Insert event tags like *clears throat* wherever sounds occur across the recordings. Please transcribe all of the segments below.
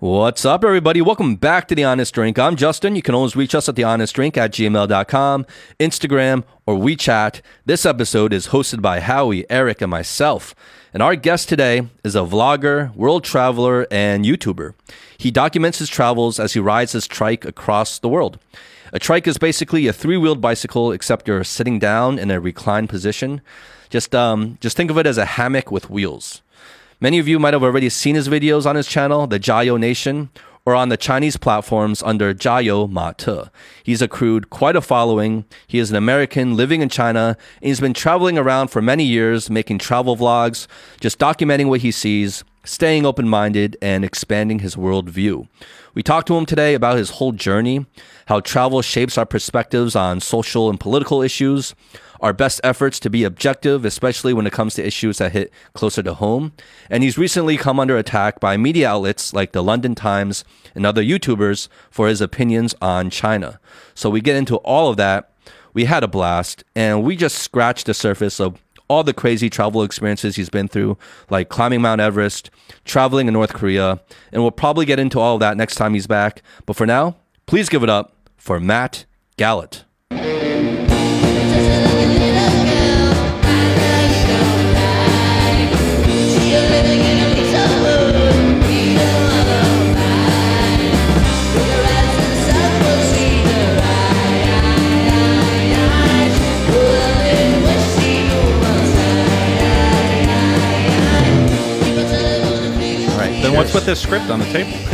What's up, everybody? Welcome back to The Honest Drink. I'm Justin. You can always reach us at thehonestdrink at gmail.com, Instagram, or WeChat. This episode is hosted by Howie, Eric, and myself. And our guest today is a vlogger, world traveler, and YouTuber. He documents his travels as he rides his trike across the world. A trike is basically a three-wheeled bicycle, except you're sitting down in a reclined position. Just, um, just think of it as a hammock with wheels. Many of you might have already seen his videos on his channel, the JaYoe Nation, or on the Chinese platforms under Jiayo Ma Te. He's accrued quite a following. He is an American living in China, and he's been traveling around for many years, making travel vlogs, just documenting what he sees, staying open minded, and expanding his worldview. We talked to him today about his whole journey, how travel shapes our perspectives on social and political issues, our best efforts to be objective, especially when it comes to issues that hit closer to home. And he's recently come under attack by media outlets like the London Times and other YouTubers for his opinions on China. So we get into all of that. We had a blast, and we just scratched the surface of all the crazy travel experiences he's been through, like climbing Mount Everest, traveling in North Korea, and we'll probably get into all of that next time he's back. But for now, please give it up for Matt Galat. Then what's with this script on the table? *laughs*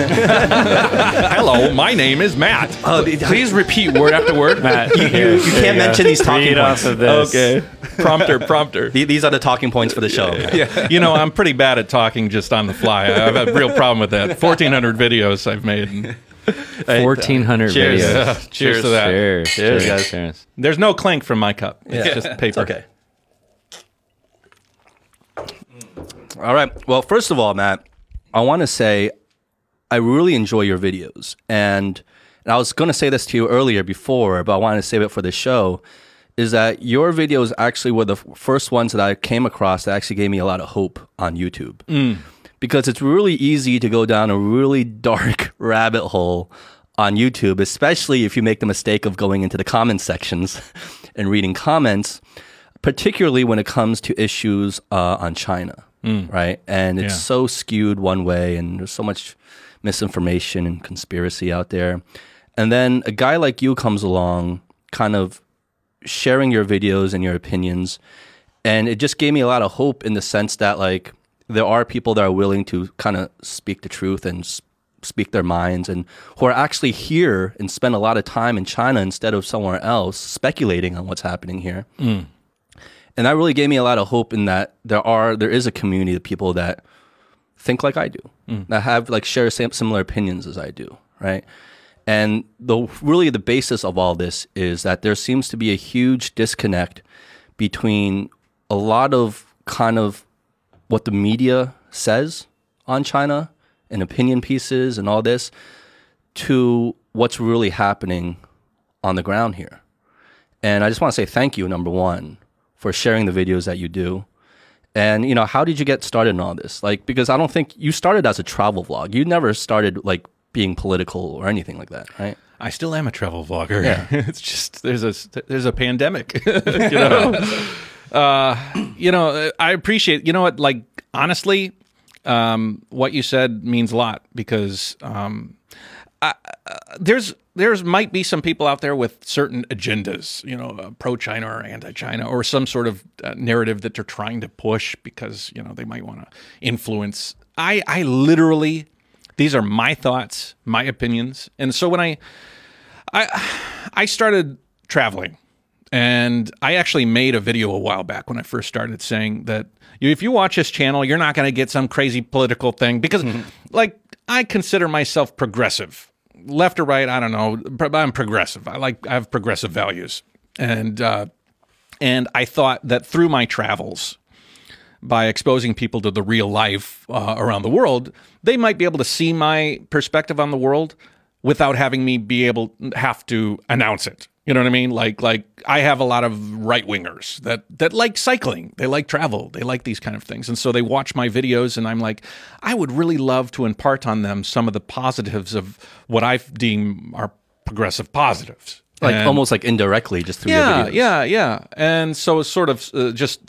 Hello, my name is Matt. Oh, please repeat word after word. Matt, You, you, you can't mention these talking Read points. off of this. Okay. *laughs* Prompter, prompter. The- These are the talking points for the show. yeah, You know, I'm pretty bad at talking just on the fly. I have had a real problem with that. 1,400 videos I've made. Fourteen hundred uh, Cheers. videos. Yeah, cheers to that. Cheers. Cheers, guys. Cheers. There's no clink from my cup. It's Yeah. just paper. It's okay. All right. Well, first of all, Matt, I want to say I really enjoy your videos. And, and I was going to say this to you earlier before, but I wanted to save it for the show. Is that your videos actually were the first ones that I came across that actually gave me a lot of hope on YouTube? Because it's really easy to go down a really dark *laughs* rabbit hole on YouTube, especially if you make the mistake of going into the comment sections *laughs* and reading comments, particularly when it comes to issues uh, on China, Mm. right? And it's Yeah. so skewed one way, and there's so much misinformation and conspiracy out there. And then a guy like you comes along, kind of sharing your videos and your opinions. And it just gave me a lot of hope in the sense that, like, there are people that are willing to kind of speak the truth and speak their minds and who are actually here and spend a lot of time in China instead of somewhere else speculating on what's happening here. Mm. And that really gave me a lot of hope in that there are, there is a community of people that think like I do, mm. that have like share same, similar opinions as I do, right? And the really the basis of all this is that there seems to be a huge disconnect between a lot of kind of what the media says on China and opinion pieces and all this to what's really happening on the ground here. And I just want to say thank you, number one, for sharing the videos that you do. And you know, how did you get started in all this? Like, because I don't think you started as a travel vlog. You never started like being political or anything like that, right? I still am a travel vlogger. Yeah. *laughs* it's just there's a there's a pandemic. *laughs* you *laughs* know, uh, you know. I appreciate. You know what? Like honestly, um, what you said means a lot because um, I, there's there's might be some people out there with certain agendas. You know, uh, pro China or anti China or some sort of uh, narrative that they're trying to push because you know they might want to influence. I I literally. These are my thoughts, my opinions, and so when I I I started traveling, and I actually made a video a while back when I first started saying that if you watch this channel, you're not going to get some crazy political thing because, like, I consider myself progressive, left or right, I don't know, I'm progressive. I like I have progressive values, and uh, and I thought that through my travels, by exposing people to the real life uh, around the world, they might be able to see my perspective on the world without having me be able have to announce it. You know what I mean? Like like I have a lot of right wingers that that like cycling, they like travel, they like these kind of things, and so they watch my videos, and I'm like, I would really love to impart on them some of the positives of what I deem are progressive positives, Like And- almost like indirectly, just through yeah, your videos. yeah, yeah. And so it's sort of uh, just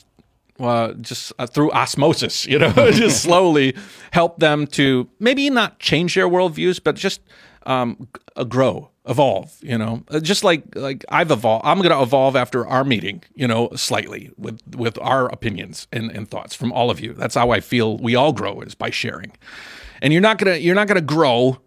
uh, just uh, through osmosis, you know, *laughs* just *laughs* slowly help them to maybe not change their worldviews, but just um, uh, grow, evolve. You know, Uh, just like like I've evolved. I'm going to evolve after our meeting, you know, slightly with with our opinions and, and thoughts from all of you. That's how I feel. We all grow is by sharing, and you're not gonna you're not gonna grow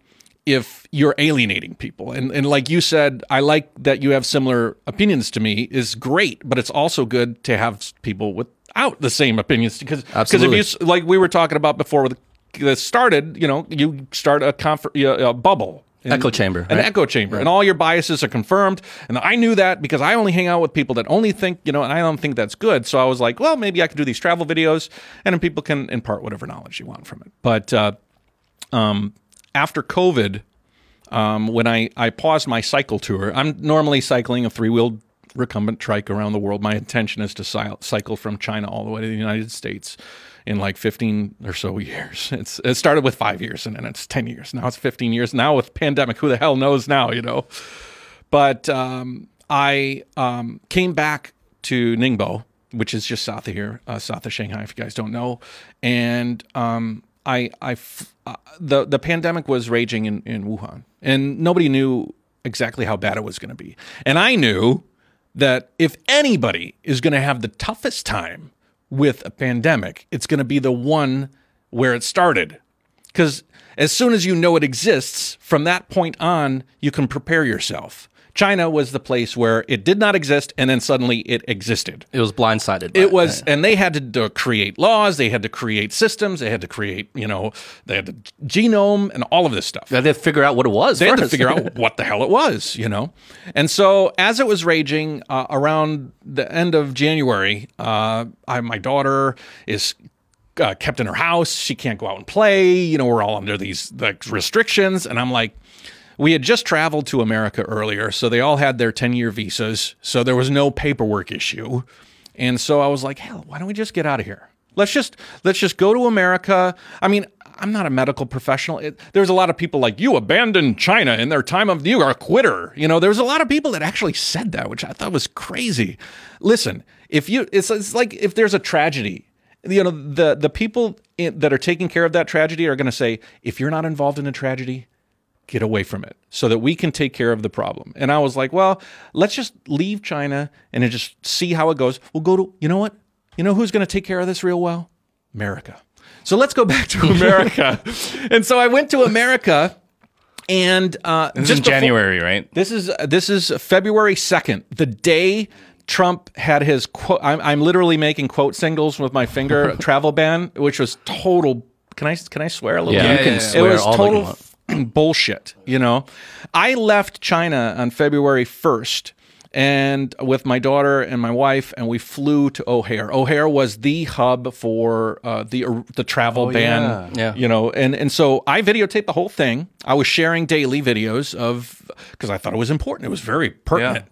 if you're alienating people. And and like you said, I like that you have similar opinions to me is great, but it's also good to have people without the same opinions because because if you like we were talking about before with this started, you know, you start a confer- a bubble. Echo chamber, An right? echo chamber. And all your biases are confirmed. And I knew that because I only hang out with people that only think, you know, and I don't think that's good. So I was like, well, maybe I could do these travel videos and then people can impart whatever knowledge you want from it. But uh, um, after COVID, um, when I, I paused my cycle tour, I'm normally cycling a three wheeled recumbent trike around the world. My intention is to cycle from China all the way to the United States in like 15 or so years. *laughs* It's it started with five years and then it's 10 years. Now it's 15 years. Now with pandemic, who the hell knows now, you know? But um, I um, came back to Ningbo, which is just south of here, uh, south of Shanghai, if you guys don't know. And um, I, I f- uh, the the pandemic was raging in, in Wuhan, and nobody knew exactly how bad it was going to be. And I knew that if anybody is going to have the toughest time with a pandemic, it's going to be the one where it started. Because as soon as you know it exists, from that point on, you can prepare yourself. China was the place where it did not exist and then suddenly it existed. It was blindsided. by It was, and they had to create laws, they had to create systems, they had to create, you know, they had the genome and all of this stuff They had to figure out what it was. they had to figure out *laughs* what the hell it was, you know. And so, as it was raging uh, around the end of January, uh, I, my daughter is uh, kept in her house. She can't go out and play. You know, we're all under these like restrictions, and I'm like. We had just traveled to America earlier, so they all had their 10 year visas. So there was no paperwork issue. And so I was like, hell, why don't we just get out of here? Let's just let's just go to America. I mean, I'm not a medical professional. It, there's a lot of people like you abandoned China in their time of you are a quitter. You know, there's a lot of people that actually said that, which I thought was crazy. Listen, if you it's, it's like if there's a tragedy, you know, the the people in, that are taking care of that tragedy are going to say, if you're not involved in a tragedy, get away from it so that we can take care of the problem. And I was like, well, let's just leave China and just see how it goes. We'll go to, you know what? You know who's going to take care of this real well? America. So let's go back to *laughs* America. and so I went to America and uh, This just is before- January, right? this is this is February second, the day Trump had his quote. I'm, I'm literally making quote singles with my finger *laughs* travel ban, which was total. Can I can I swear a little? Yeah, bit? you can swear it was total *clears throat* bullshit. You know, I left China on February first. And with my daughter and my wife, and we flew to O'Hare. O'Hare was the hub for uh, the the travel ban yeah. Yeah. you know and and so i videotaped the whole thing i was sharing daily videos of because i thought it was important it was very pertinent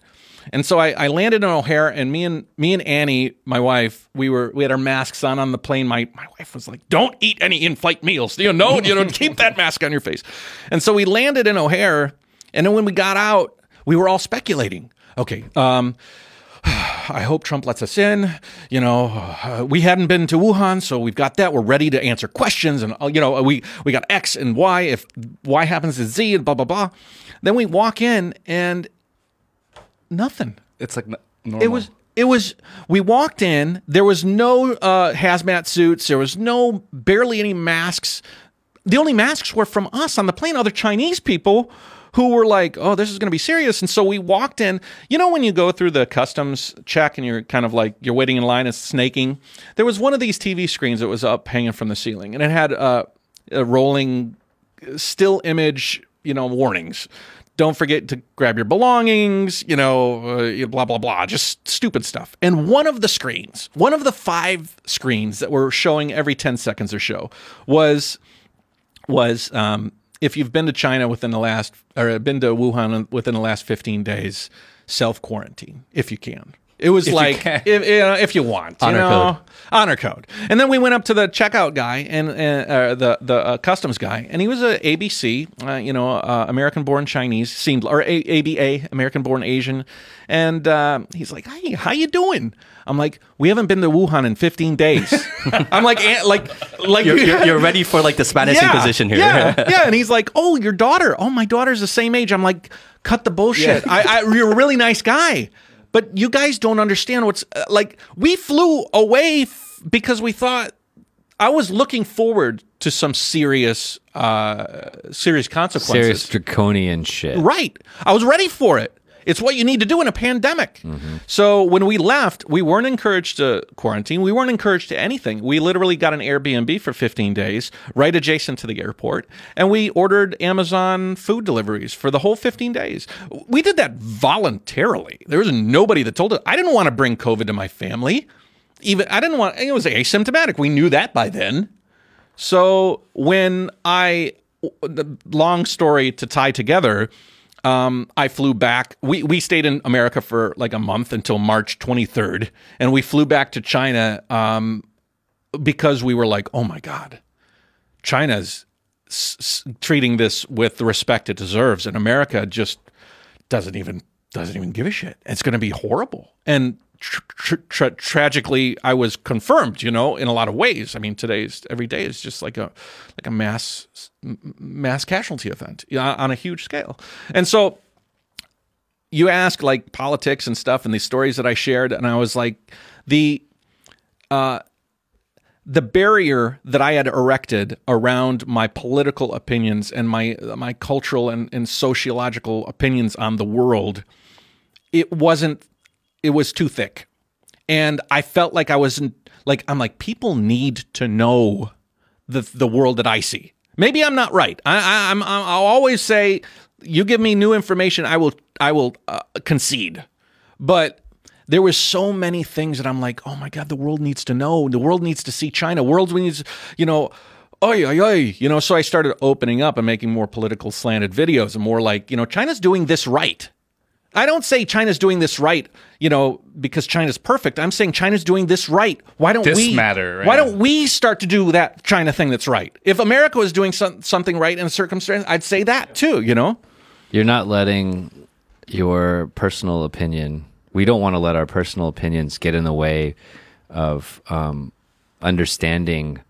and so I, I landed in o'hare and me and me and annie my wife we were we had our masks on on the plane my my wife was like don't eat any in-flight meals you know no you know keep that mask on your face and so we landed in o'hare and then when we got out we were all speculating okay um *sighs* I hope Trump lets us in. You know, uh, we hadn't been to Wuhan, so we've got that. We're ready to answer questions, and uh, you know, we we got X and Y. If Y happens to Z, and blah blah blah. Then we walk in, and nothing. It's like n- normal. It was. It was. We walked in. There was no uh, hazmat suits. There was no barely any masks. The only masks were from us on the plane. Other Chinese people who were like, "Oh, this is going to be serious." And so we walked in. You know, when you go through the customs check and you're kind of like you're waiting in line and snaking. There was one of these TV screens that was up hanging from the ceiling, and it had uh, a rolling still image, you know, warnings. Don't forget to grab your belongings, you know, uh, blah, blah, blah, just stupid stuff. And one of the screens, one of the five screens that were showing every 10 seconds or so was, was, um, if you've been to China within the last, or been to Wuhan within the last 15 days, self quarantine if you can. It was like can. if, you know, if you want, Honor you know, code. honor code. And then we went up to the checkout guy and, uh, the the uh, customs guy, and he was a ABC, uh, you know, uh, American born Chinese, seemed or a- ABA, American born Asian, and uh, he's like, "Hey, how you doing?" I'm like, "We haven't been to Wuhan in 15 days." *laughs* I'm like, like, like You're, you're, you're ready for like the Spanish Inquisition here. yeah, *laughs* yeah. And he's like, "Oh, your daughter. Oh, my daughter's the same age." I'm like, "Cut the bullshit. I, I, you're a really nice guy, but you guys don't understand what's uh, like. We flew away f- because we thought I was looking forward to some serious, uh, serious consequences. Serious draconian shit. Right. I was ready for it. It's what you need to do in a pandemic. So when we left, we weren't encouraged to quarantine. We weren't encouraged to anything. We literally got an Airbnb for 15 days right adjacent to the airport, and we ordered Amazon food deliveries for the whole 15 days. We did that voluntarily. There was nobody that told us. I didn't want to bring COVID to my family. Even I didn't want it was asymptomatic. We knew that by then. So when I, the long story to tie together, um, I flew back. We we stayed in America for like a month until March 23rd, and we flew back to China um, because we were like, oh my god, China's s- s- treating this with the respect it deserves, and America just doesn't even doesn't even give a shit. It's going to be horrible. And tr- tr- tra- tragically, I was confirmed. You know, in a lot of ways. I mean, today's every day is just like a like a mass mass casualty event on a huge scale. And so you ask like politics and stuff and these stories that I shared, and I was like the uh the barrier that I had erected around my political opinions and my my cultural and, and sociological opinions on the world, it wasn't it was too thick. And I felt like I wasn't like I'm like people need to know the the world that I see. Maybe I'm not right. I, I I'm I'll always say you give me new information, I will I will uh, concede. But there was so many things that I'm like, oh my god, the world needs to know. The world needs to see China. World needs, you know, oi oi oi. You know, so I started opening up and making more political slanted videos and more like, you know, China's doing this right. I don't say China's doing this right, you know, because China's perfect. I'm saying China's doing this right. Why don't This we matter, right? Why don't we start to do that China thing that's right? If America was doing some, something right in a circumstance, I'd say that too, you know? You're not letting your personal opinion. We don't want to let our personal opinions get in the way of um, understanding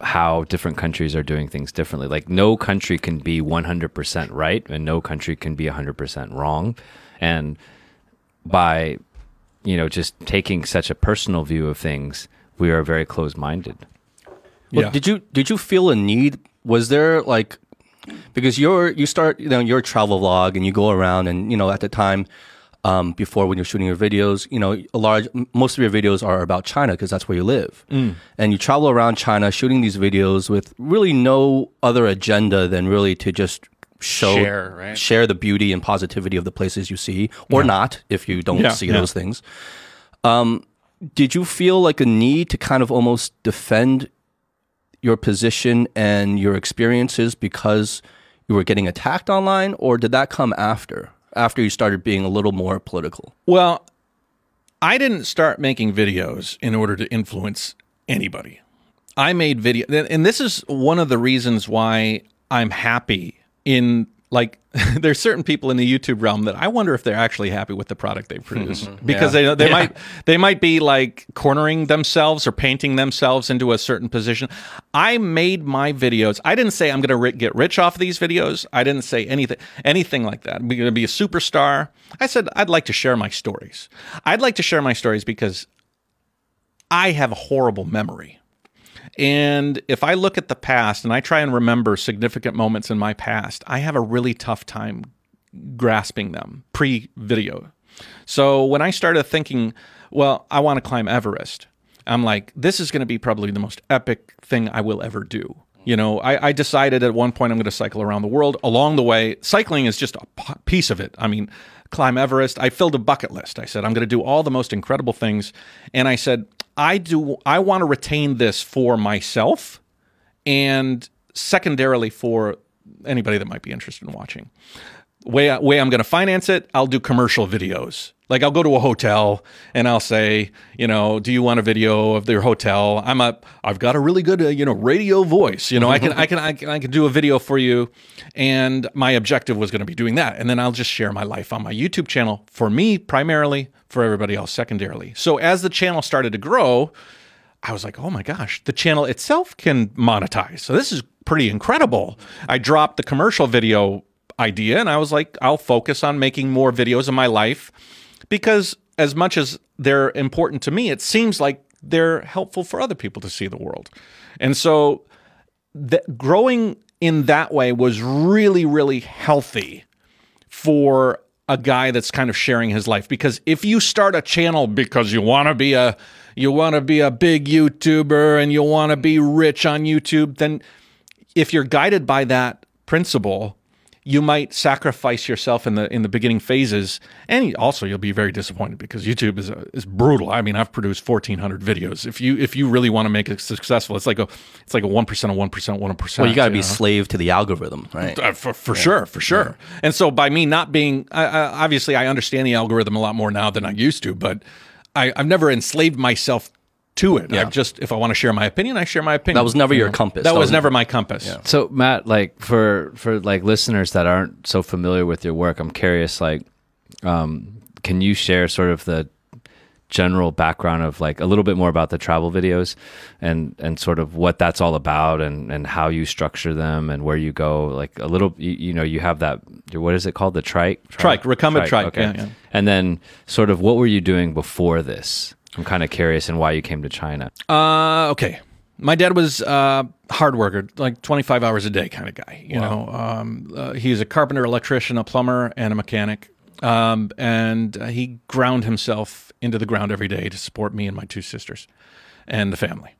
how different countries are doing things differently. Like no country can be 100% right and no country can be 100% wrong. And by you know just taking such a personal view of things, we are very closed-minded. Well, Yeah. Did you did you feel a need? Was there like because you're you start you know your travel vlog and you go around and you know at the time um, before when you're shooting your videos, you know a large most of your videos are about China because that's where you live, and you travel around China shooting these videos with really no other agenda than really to just show Share, right? share the beauty and positivity of the places you see or not if you don't Yeah, see yeah. those things. Um, did you feel like a need to kind of almost defend your position and your experiences because you were getting attacked online, or did that come after? After you started being a little more political? Well, I didn't start making videos in order to influence anybody. I made video, and this is one of the reasons why I'm happy in like. *laughs* there's certain people in the YouTube realm that I wonder if they're actually happy with the product they hmm. produce because they they might they might be like cornering themselves or painting themselves into a certain position. I made my videos. I didn't say I'm going to ri- get rich off of these videos. I didn't say anything anything like that. I'm going to be a superstar. I said I'd like to share my stories. I'd like to share my stories because I have a horrible memory. And if I look at the past and I try and remember significant moments in my past, I have a really tough time grasping them pre video. So when I started thinking, well, I want to climb Everest, I'm like, this is going to be probably the most epic thing I will ever do. You know, I, I decided at one point I'm going to cycle around the world. Along the way, cycling is just a piece of it. I mean, climb Everest. I filled a bucket list. I said I'm going to do all the most incredible things, and I said I do. I want to retain this for myself, and secondarily for anybody that might be interested in watching. Way way I'm going to finance it, I'll do commercial videos. Like I'll go to a hotel and I'll say, you know, do you want a video of their hotel? I'm a, I've got a really good, uh, you know, radio voice. You know, I can, I can, I can, I can do a video for you. And my objective was going to be doing that, and then I'll just share my life on my YouTube channel for me primarily, for everybody else secondarily. So as the channel started to grow, I was like, oh my gosh, the channel itself can monetize. So this is pretty incredible. I dropped the commercial video idea and I was like, I'll focus on making more videos of my life because as much as they're important to me, it seems like they're helpful for other people to see the world. And so growing in that way was really, really healthy for a guy that's kind of sharing his life because if you start a channel because you want to be a you want to be a big YouTuber and you want to be rich on YouTube then if you're guided by that principle you might sacrifice yourself in the in the beginning phases, and also you'll be very disappointed because YouTube is a, is brutal. I mean, I've produced fourteen hundred videos. If you if you really want to make it successful, it's like a it's like a one percent, a one percent, one percent. Well, you got to be know? slave to the algorithm, right? Uh, for, for sure, for sure. And so by me not being, I, I, obviously, I understand the algorithm a lot more now than I used to, but I, I've never enslaved myself to it. Yeah. I've just, if I want to share my opinion, I share my opinion. That was never You your know? compass. That, That was, was- never my compass. Yeah. So Matt, like for for like listeners that aren't so familiar with your work, I'm curious. Like, um, can you share sort of the general background of like a little bit more about the travel videos and and sort of what that's all about and and how you structure them and where you go like a little you, you know you have that what is it called the trike Trike, recumbent trike, yeah, yeah. and then sort of what were you doing before this i'm kind of curious in why you came to china Uh, okay. My dad was uh, hard worker, like 25 hours a day kind of guy. You know, um, uh, he's a carpenter, electrician, a plumber, and a mechanic. Um, and uh, he ground himself into the ground every day to support me and my two sisters and the family.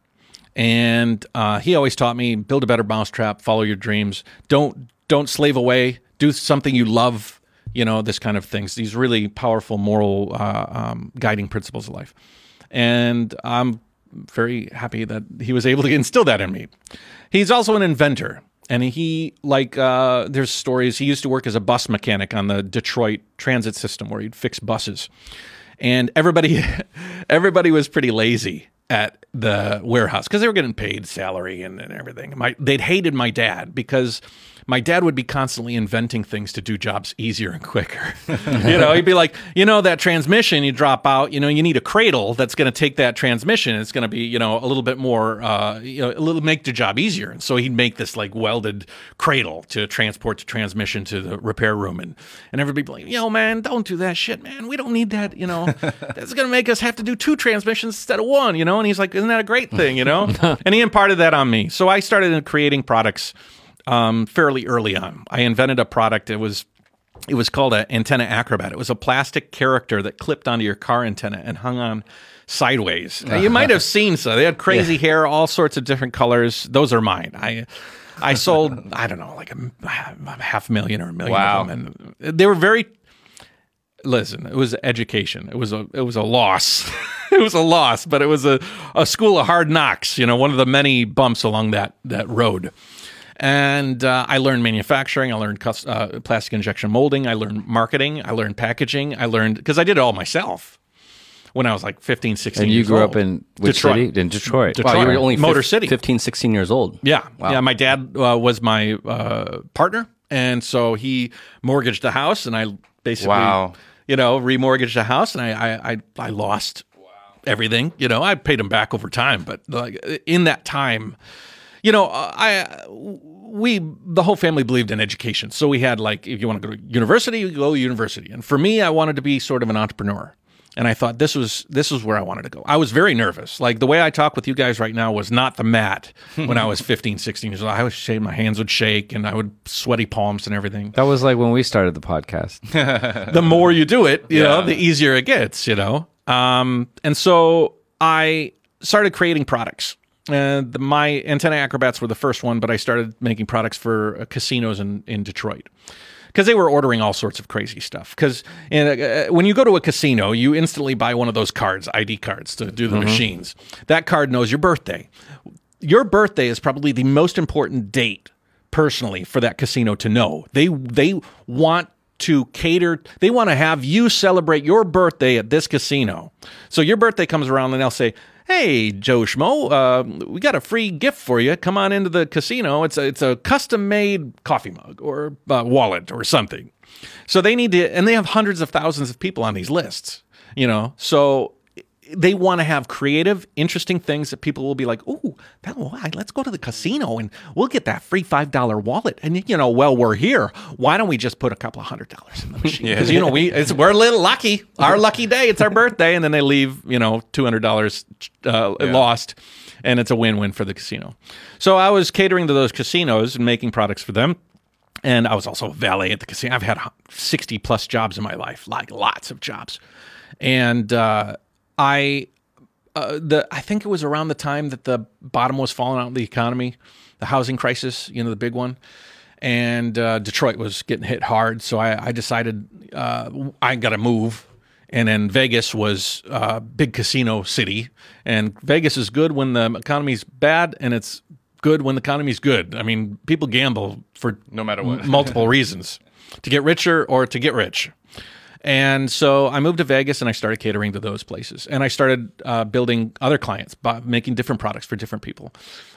And uh, he always taught me build a better mousetrap, follow your dreams, don't don't slave away, do something you love. You know, this kind of things. These really powerful moral uh, um, guiding principles of life. And I'm very happy that he was able to instill that in me. He's also an inventor. And he, like, uh, there's stories. He used to work as a bus mechanic on the Detroit transit system where he'd fix buses. And everybody, *laughs* everybody was pretty lazy at the warehouse because they were getting paid salary and, and everything. My, they'd hated my dad because my dad would be constantly inventing things to do jobs easier and quicker. *laughs* you know, he'd be like, you know, that transmission you drop out, you know, you need a cradle that's going to take that transmission. It's going to be, you know, a little bit more, uh, you know, a little make the job easier. And so he'd make this like welded cradle to transport the transmission to the repair room. And, and everybody be like, yo, man, don't do that shit, man. We don't need that, you know, *laughs* that's going to make us have to do two transmissions instead of one, you know? And he's like, isn't that a great thing, you know? *laughs* and he imparted that on me. So I started creating products um, fairly early on. I invented a product. It was it was called an antenna acrobat. It was a plastic character that clipped onto your car antenna and hung on sideways. Now, you might have *laughs* seen so. They had crazy hair, all sorts of different colors. Those are mine. I I sold I don't know like a, a half million or a million Wow. of them, and they were very. Listen, it was education. It was a it was a loss. *laughs* it was a loss, but it was a, a school of hard knocks. You know, one of the many bumps along that that road. And uh, I learned manufacturing. I learned cus- uh, plastic injection molding. I learned marketing. I learned packaging. I learned because I did it all myself when I was like 15, 16 and you years grew old. up in which Detroit. city in detroit Detroit. Wow, you were only Motor fif- City. 15, 16 years old. Yeah, yeah. My dad uh, was my uh, partner, and so he mortgaged the house, and I basically, Wow. you know, remortgaged the house, and I, I, I, I lost everything. You know, I paid him back over time, but like in that time, you know, uh, I we the whole family believed in education, so we had like if you want to go to university, you go to university, and for me, I wanted to be sort of an entrepreneur. And I thought this was this was where I wanted to go. I was very nervous. Like the way I talk with you guys right now was not the Matt *laughs* when I was 15, 16 years old. I was shake, my hands would shake and I would sweaty palms and everything. that was like when we started the podcast *laughs* the more you do it, you know, the easier it gets, you know. Um, and so I started creating products. And the, my antenna acrobats were the first one, but I started making products for uh, casinos in, in Detroit because they were ordering all sorts of crazy stuff. Because uh, when you go to a casino, you instantly buy one of those cards, ID cards, to do the machines. That card knows your birthday. Your birthday is probably the most important date personally for that casino to know. They they want to cater. They want to have you celebrate your birthday at this casino. So your birthday comes around and they'll say, "Hey, Joe Schmo, uh, we got a free gift for you. Come on into the casino. It's a it's a custom made coffee mug or uh, wallet or something." So they need to, and they have hundreds of thousands of people on these lists. You know, so they want to have creative, interesting things that people will be like, "Ooh, that, why? let's go to the casino and we'll get that free five dollar wallet." And you know, well, we're here. Why don't we just put a couple of hundred dollars in the *laughs* machine? Because you know, we it's, we're a little lucky. Our *laughs* lucky day. It's our birthday, and then they leave, you know, two hundred dollars uh, lost, and it's a win win for the casino. So I was catering to those casinos and making products for them. And I was also a valet at the casino. I've had 60 plus jobs in my life, like lots of jobs. And uh, I uh, the I think it was around the time that the bottom was falling out of the economy, the housing crisis, you know, the big one, and uh, Detroit was getting hit hard. So I, I decided uh, I got to move, and then Vegas was a big casino city, and Vegas is good when the economy's bad, and it's good when the economy's good. I mean, people gamble for No matter what. multiple reasons to get richer or to get rich. And so I moved to Vegas and I started catering to those places. And I started uh, building other clients, by making different products for different people.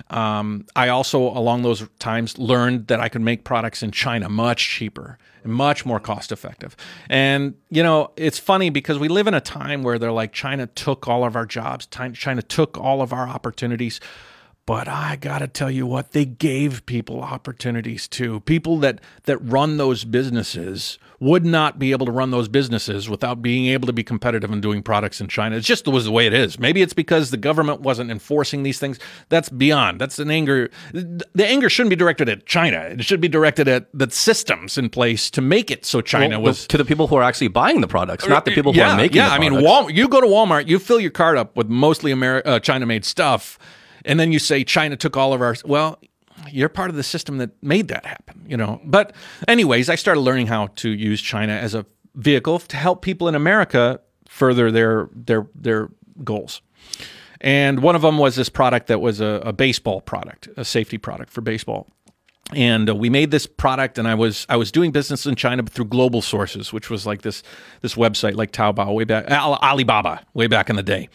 Um, I also, along those times, learned that I could make products in China much cheaper and much more cost effective. And, you know, it's funny because we live in a time where they're like, China took all of our jobs, China took all of our opportunities. But I gotta tell you what, they gave people opportunities too. People that that run those businesses would not be able to run those businesses without being able to be competitive and doing products in China. It's just was the way it is. Maybe it's because the government wasn't enforcing these things. That's beyond. That's an anger. The anger shouldn't be directed at China. It should be directed at the systems in place to make it so China Well, was to the people who are actually buying the products, not the people who yeah, are making. Yeah, I mean. Walmart, you go to Walmart, you fill your cart up with mostly Ameri- uh, China-made stuff, and then you say China took all of our. Well, you're part of the system that made that happen, you know. But anyways, I started learning how to use China as a vehicle to help people in America further their their their goals. And one of them was this product that was a, a baseball product, a safety product for baseball and uh, we made this product and i was i was doing business in china through global sources which was like this this website like taobao way back alibaba way back in the day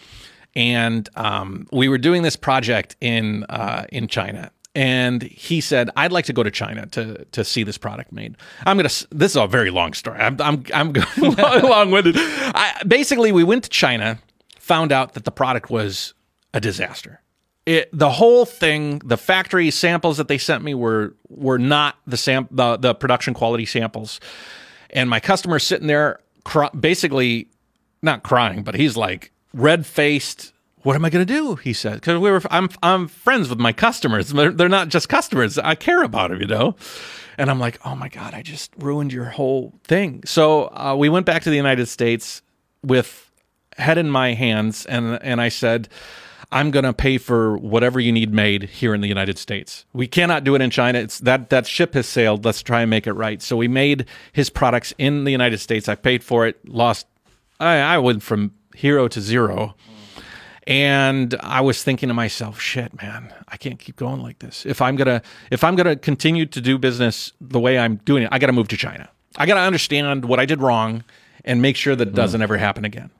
and um, we were doing this project in uh, in china. And he said i'd like to go to china to to see this product made. I'm gonna this is a very long story. I'm i'm, I'm going *laughs* long-winded I, basically we went to china found out that the product was a disaster. It, the whole thing, the factory samples that they sent me were were not the sam the, the production quality samples, and my customer's sitting there, cry, basically not crying, but he's like red faced. What am I going to do? He said, because we were I'm I'm friends with my customers. They're, not just customers. I care about them, you know. And I'm like, oh my god, I just ruined your whole thing. So uh, we went back to the United States with head in my hands, and and I said. I'm going to pay for whatever you need made here in the United States. We cannot do it in China. It's that that ship has sailed. Let's try and make it right. So we made his products in the United States. I paid for it. Lost. I, I went from hero to zero. And I was thinking to myself, shit, man, I can't keep going like this. If I'm gonna if I'm gonna continue to do business the way I'm doing it, I gotta move to China. I gotta understand what I did wrong and make sure that it doesn't ever happen again.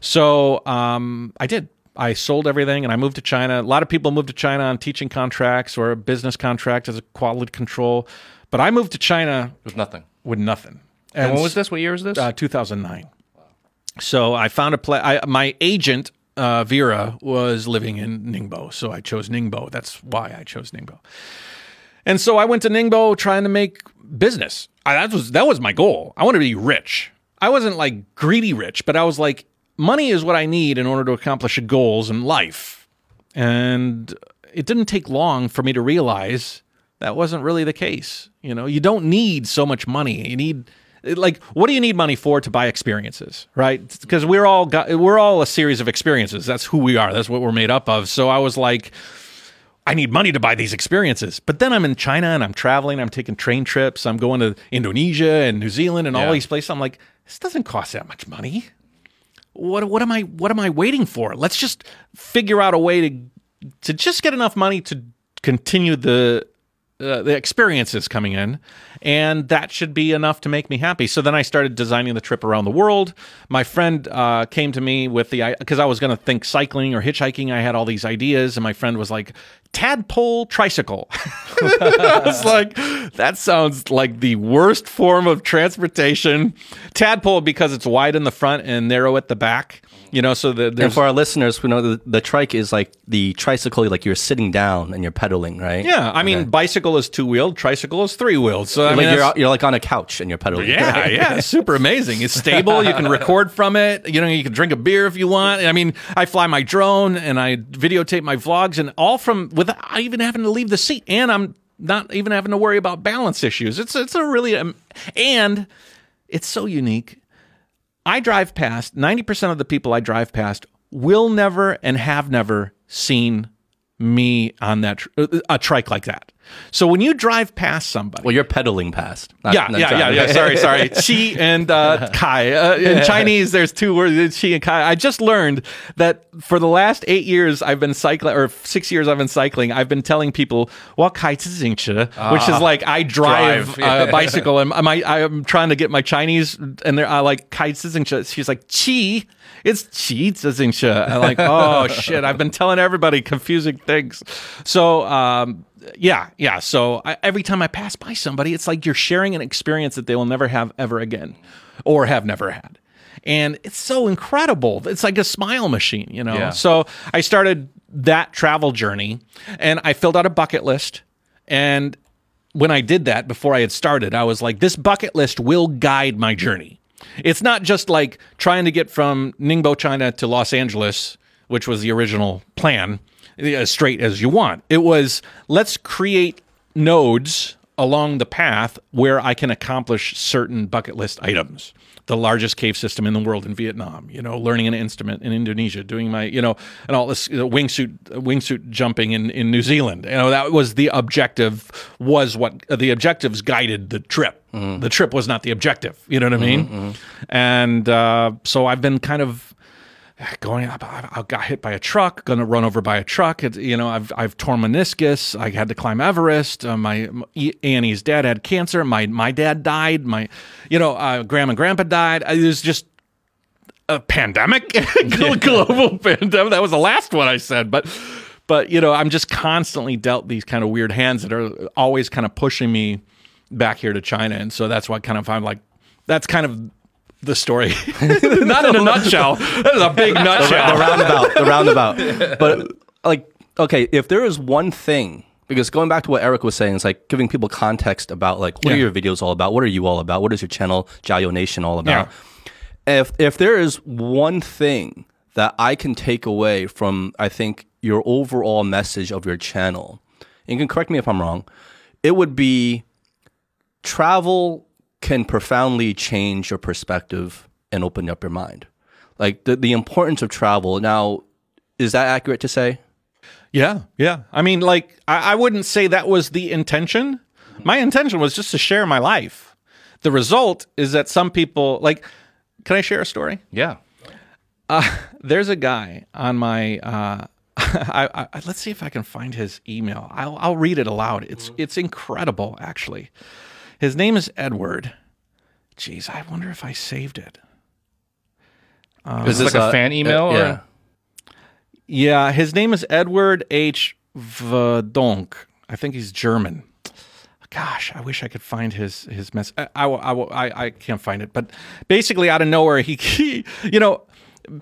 So um, I did. I sold everything and I moved to China. A lot of people moved to China on teaching contracts or a business contract as a quality control. But I moved to China with nothing. with nothing. And when was this? What year was this? Uh, 2009. So I found a place. My agent, uh, Vera, was living in Ningbo. So I chose Ningbo. That's why I chose Ningbo. And so I went to Ningbo trying to make business. I, that was that was my goal. I wanted to be rich. I wasn't like greedy rich, but I was like, money is what I need in order to accomplish goals in life. And it didn't take long for me to realize that wasn't really the case. You know, you don't need so much money. You need like what do you need money for to buy experiences, right? Because we're all got, we're all a series of experiences. That's who we are. That's what we're made up of. So I was like I need money to buy these experiences. But then I'm in China and I'm traveling, I'm taking train trips, I'm going to Indonesia and New Zealand and all these places. I'm like, this doesn't cost that much money. What what am I what am I waiting for? Let's just figure out a way to to just get enough money to continue the uh, the experiences coming in, and that should be enough to make me happy. So then I started designing the trip around the world. My friend uh, came to me with the because I was going to think cycling or hitchhiking. I had all these ideas, and my friend was like, "Tadpole tricycle." *laughs* I was like, "That sounds like the worst form of transportation." Tadpole because it's wide in the front and narrow at the back. You know, so the, And for our listeners, we know the, the trike is like the tricycle, like you're sitting down and you're pedaling, right? yeah. I mean, bicycle is two wheeled, tricycle is three wheeled. So I like mean, you're you're like on a couch and you're pedaling. Yeah, *laughs* yeah, super amazing. It's stable. You can record from it. You know, you can drink a beer if you want. I mean, I fly my drone and I videotape my vlogs, and all from without even having to leave the seat, and I'm not even having to worry about balance issues. It's it's a really um, and it's so unique. I drive past ninety percent of the people I drive past will never and have never seen me on that uh, a trike like that. So when you drive past somebody, Well, you're pedaling past. not- yeah, not yeah, yeah, driving. yeah. Sorry, *laughs* sorry. Chi and uh, *laughs* Kai. Uh, in Chinese, there's two words, Chi and Kai. I just learned that for the last eight years I've been cycling, or six years I've been cycling, I've been telling people, "What Kai Zixingche," which is like I drive, drive, a *laughs* bicycle. And my, I'm trying to get my Chinese, and they're uh, like, Kai. She's like, Chi. It's Chi Zixingche. I'm like, oh, shit. I've been telling everybody confusing things. So, um, yeah, yeah. So I, every time I pass by somebody, it's like you're sharing an experience that they will never have ever again or have never had. And it's so incredible. It's like a smile machine, you know? Yeah. So I started that travel journey and I filled out a bucket list. And when I did that before I had started, I was like, this bucket list will guide my journey. It's not just like trying to get from Ningbo, China to Los Angeles, which was the original plan, as straight as you want. It was let's create nodes along the path where I can accomplish certain bucket list items. The largest cave system in the world in Vietnam, you know, learning an instrument in Indonesia, doing my, you know, and all this you know, wingsuit wingsuit jumping in in New Zealand. You know, that was the objective. Was what the objectives guided the trip. Mm. The trip was not the objective. You know what I mean? Mm-hmm, mm-hmm. And uh, so I've been kind of *sighs* going up. I I got hit by a truck, going to run over by a truck. It, you know, I've I've torn meniscus. I had to climb Everest. Uh, my, Annie's dad had cancer. My my dad died. My, you know, uh, grandma and grandpa died. Uh, It was just a pandemic, *laughs* global pandemic. That was the last one I said, but. But you know, I'm just constantly dealt these kind of weird hands that are always kind of pushing me back here to China, and so that's what kind of I'm like. That's kind of the story, *laughs* *laughs* not in a nutshell. That is a big nutshell. the roundabout, the roundabout. *laughs* But like, okay, if there is one thing, because going back to what Eric was saying, it's like giving people context about like what are your videos all about? What are you all about? What is your channel, JaYoe Nation, all about? If if there is one thing that I can take away from, I think your overall message of your channel, and you can correct me if I'm wrong, it would be travel can profoundly change your perspective and open up your mind. Like the, the importance of travel. Now, is that accurate to say? Yeah, yeah. I mean, like, I, I wouldn't say that was the intention. My intention was just to share my life. The result is that some people, like, can I share a story? Yeah. *laughs* There's a guy on my. Uh, *laughs* I, I, let's see if I can find his email. I'll, I'll read it aloud. It's it's incredible, actually. His name is Edward. Jeez, I wonder if I saved it. Is this like a fan email? uh, or? yeah. Yeah, his name is Edward H. Verdonk. I think he's German. Gosh, I wish I could find his his mess. I, I, will- I, will- I, I can't find it. But basically, out of nowhere, he, *laughs* he you know,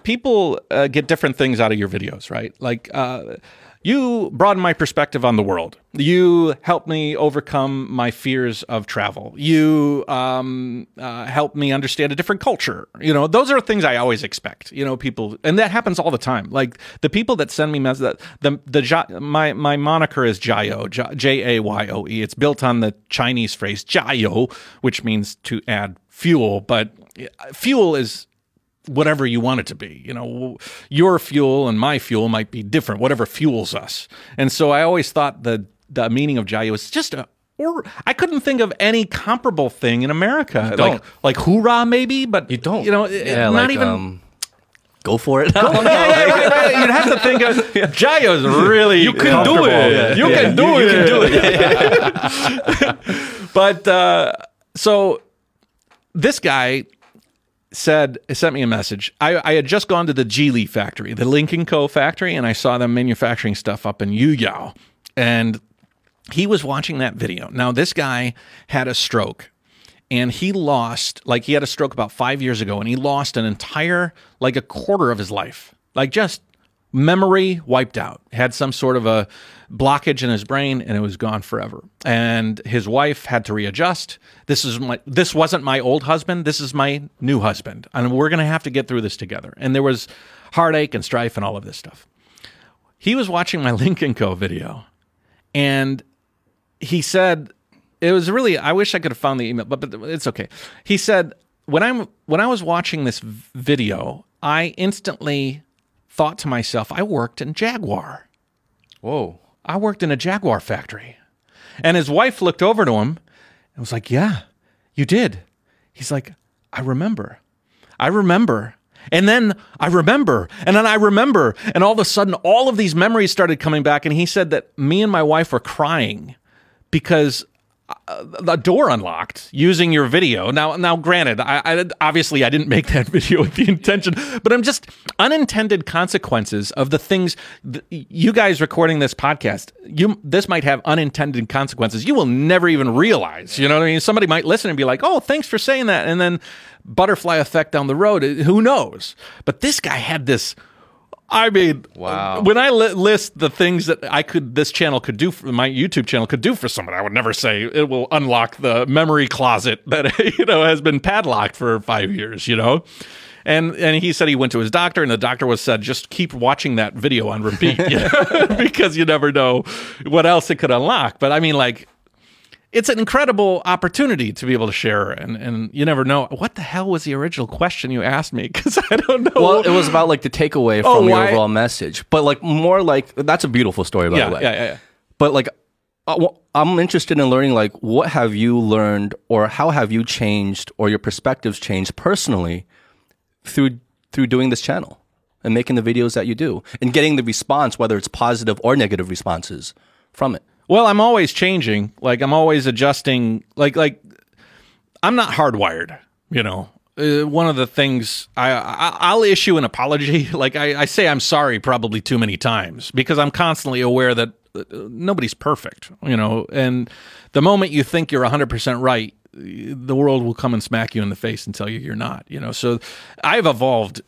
people uh, get different things out of your videos, right? Like, uh, you broaden my perspective on the world. You help me overcome my fears of travel. You um, uh, help me understand a different culture. You know, those are things I always expect. You know, people, and that happens all the time. Like the people that send me messages, the the my my moniker is JaYoe, J A Y O E. It's built on the Chinese phrase Jayo, which means to add fuel. But uh, fuel is whatever you want it to be. You know, your fuel and my fuel might be different, whatever fuels us. And so I always thought the the meaning of Jayo is just a or I couldn't think of any comparable thing in America. Like like hoorah maybe, but You don't. You know, Yeah, not like even um, go for it. *laughs* yeah, yeah, right, right. You'd have to think of *laughs* Jayo's really you can do it. You can do it. You can do it. but uh, so this guy said sent me a message. I, I had just gone to the Geely factory, the Lynk & Co factory, and I saw them manufacturing stuff up in Yuyao. And he was watching that video. Now, this guy had a stroke and he lost, like, he had a stroke about five years ago and he lost an entire, like, a quarter of his life. Like, just memory wiped out. Had some sort of a blockage in his brain and it was gone forever. And his wife had to readjust. This is my this wasn't my old husband, this is my new husband. And we're going to have to get through this together. And there was heartache and strife and all of this stuff. He was watching my *laughs* Lynk & Co video and he said it was really I wish I could have found the email, but, but it's okay. He said when I'm when I was watching this video, I instantly thought to myself, I worked in Jaguar. Whoa. I worked in a Jaguar factory. And his wife looked over to him and was like, Yeah, you did. He's like, I remember. I remember. And then I remember. And then I remember. And all of a sudden, all of these memories started coming back. And he said that me and my wife were crying because uh, the door unlocked using your video. Now, now, granted, I, I, obviously I didn't make that *laughs* video with the intention, but I'm just unintended consequences of the things th- you guys recording this podcast. You this might have unintended consequences you will never even realize. You know what I mean? Somebody might listen and be like, "Oh, thanks for saying that," and then butterfly effect down the road. Who knows? But this guy had this I mean, wow. When I li- list the things that I could, this channel could do for my YouTube channel could do for someone, I would never say it will unlock the memory closet *laughs* that you know has been padlocked for five years. You know. And and he said he went to his doctor, and the doctor was said just keep watching that video on repeat you *laughs* know, because you never know what else it could unlock. But I mean, like it's an incredible opportunity to be able to share and, and you never know what the hell was the original question you asked me *laughs* because i don't know Well, it was about like the takeaway Oh, from your why- overall message, but like more like that's a beautiful story by yeah, the way. yeah yeah yeah But like, uh, I'm interested in learning like what have you learned or how have you changed or your perspectives changed personally through through doing this channel and making the videos that you do and getting the response, whether it's positive or negative responses from it. Well i'm always changing like i'm always adjusting like like i'm not hardwired you know uh, one of the things I, I'll issue an apology. *laughs* Like I, I say, I'm sorry probably too many times because I'm constantly aware that uh, nobody's perfect, you know. And the moment you think you're 100 percent right, the world will come and smack you in the face and tell you you're not, you know. So I've evolved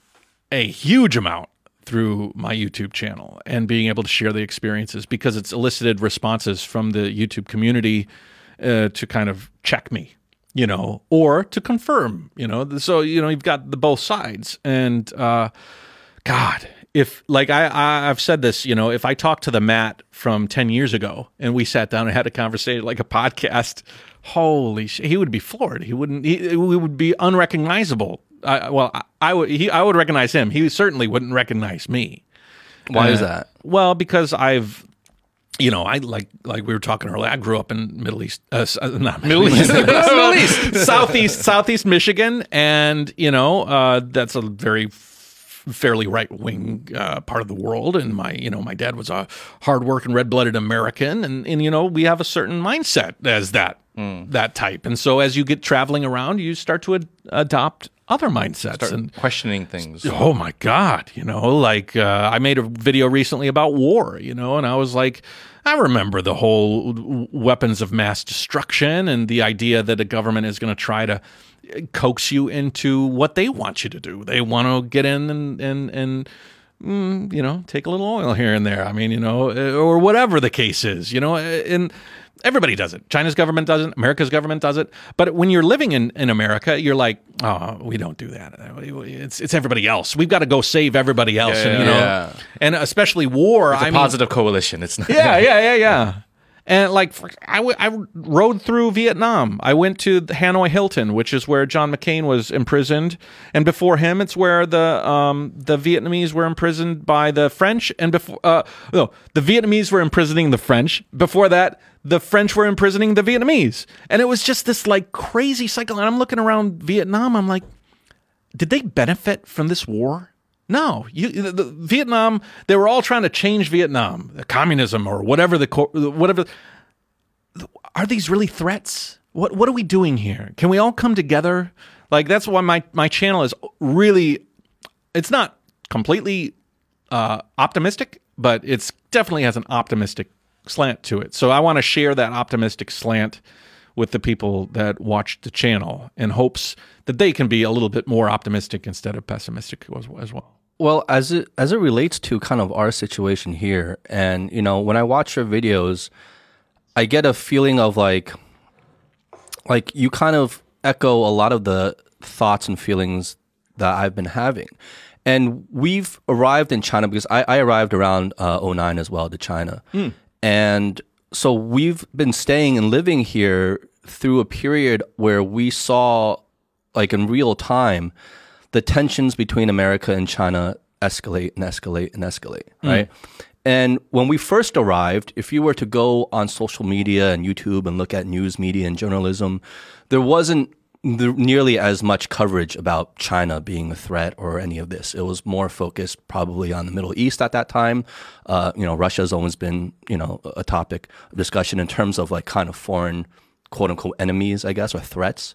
a huge amount through my YouTube channel and being able to share the experiences because it's elicited responses from the YouTube community uh, to kind of check me, you know, or to confirm, you know. So you know you've got the both sides, and uh, God, if like I, I I've said this, you know, if I talked to the Matt from ten years ago and we sat down and had a conversation like a podcast, holy shit, he would be floored. He wouldn't. He, he would be unrecognizable. I, well, I, I would. He, I would recognize him. He certainly wouldn't recognize me. Why is Uh, that? Well, because I've, you know, I like like we were talking earlier. I grew up in Middle East, uh, uh, not Middle East, *laughs* Middle East, Southeast, Southeast Michigan, and you know, uh, that's a very fairly right wing uh, part of the world. And my, you know, my dad was a hardworking, red blooded American, and and you know, we have a certain mindset as that that type. And so, as you get traveling around, you start to ad- adopt other mindsets and questioning things. Oh my God. You know, like uh, I made a video recently about war, you know, and I was like, I remember the whole weapons of mass destruction and the idea that a government is going to try to coax you into what they want you to do. They want to get in and, and, and, mm, you know, take a little oil here and there. I mean, you know, uh, or whatever the case is, you know, uh, and everybody does it. China's government does it. America's government does it. But when you're living in, in America, you're like, oh, we don't do that. It's it's everybody else. We've got to go save everybody else. and, you know, Yeah. and especially war. It's a I mean, positive coalition. It's not. yeah, yeah, yeah, yeah. *laughs* And like, I, w- I rode through Vietnam. I went to Hanoi Hilton, which is where John McCain was imprisoned, and before him, it's where the um, the Vietnamese were imprisoned by the French, and before uh, no, the Vietnamese were imprisoning the French. Before that, the French were imprisoning the Vietnamese, and it was just this like crazy cycle. And I'm looking around Vietnam, I'm like, did they benefit from this war? No, you, the, the Vietnam. They were all trying to change Vietnam, communism or whatever the whatever. Are these really threats? What what are we doing here? Can we all come together? Like that's why my my channel is really. It's not completely uh, optimistic, but it's definitely has an optimistic slant to it. So I want to share that optimistic slant with the people that watch the channel in hopes that they can be a little bit more optimistic instead of pessimistic as, as well. Well, as it as it relates to kind of our situation here, and you know, when I watch your videos, I get a feeling of like, like you kind of echo a lot of the thoughts and feelings that I've been having. And we've arrived in China because I, I arrived around uh, 09 as well to China. And so we've been staying and living here through a period where we saw, like in real time, the tensions between America and China escalate and escalate and escalate, right? And when we first arrived, if you were to go on social media and YouTube and look at news media and journalism, there wasn't nearly as much coverage about China being a threat or any of this. It was more focused probably on the Middle East at that time. Uh, you know, Russia's always been, you know, a topic of discussion in terms of like kind of foreign quote unquote enemies, I guess, or threats.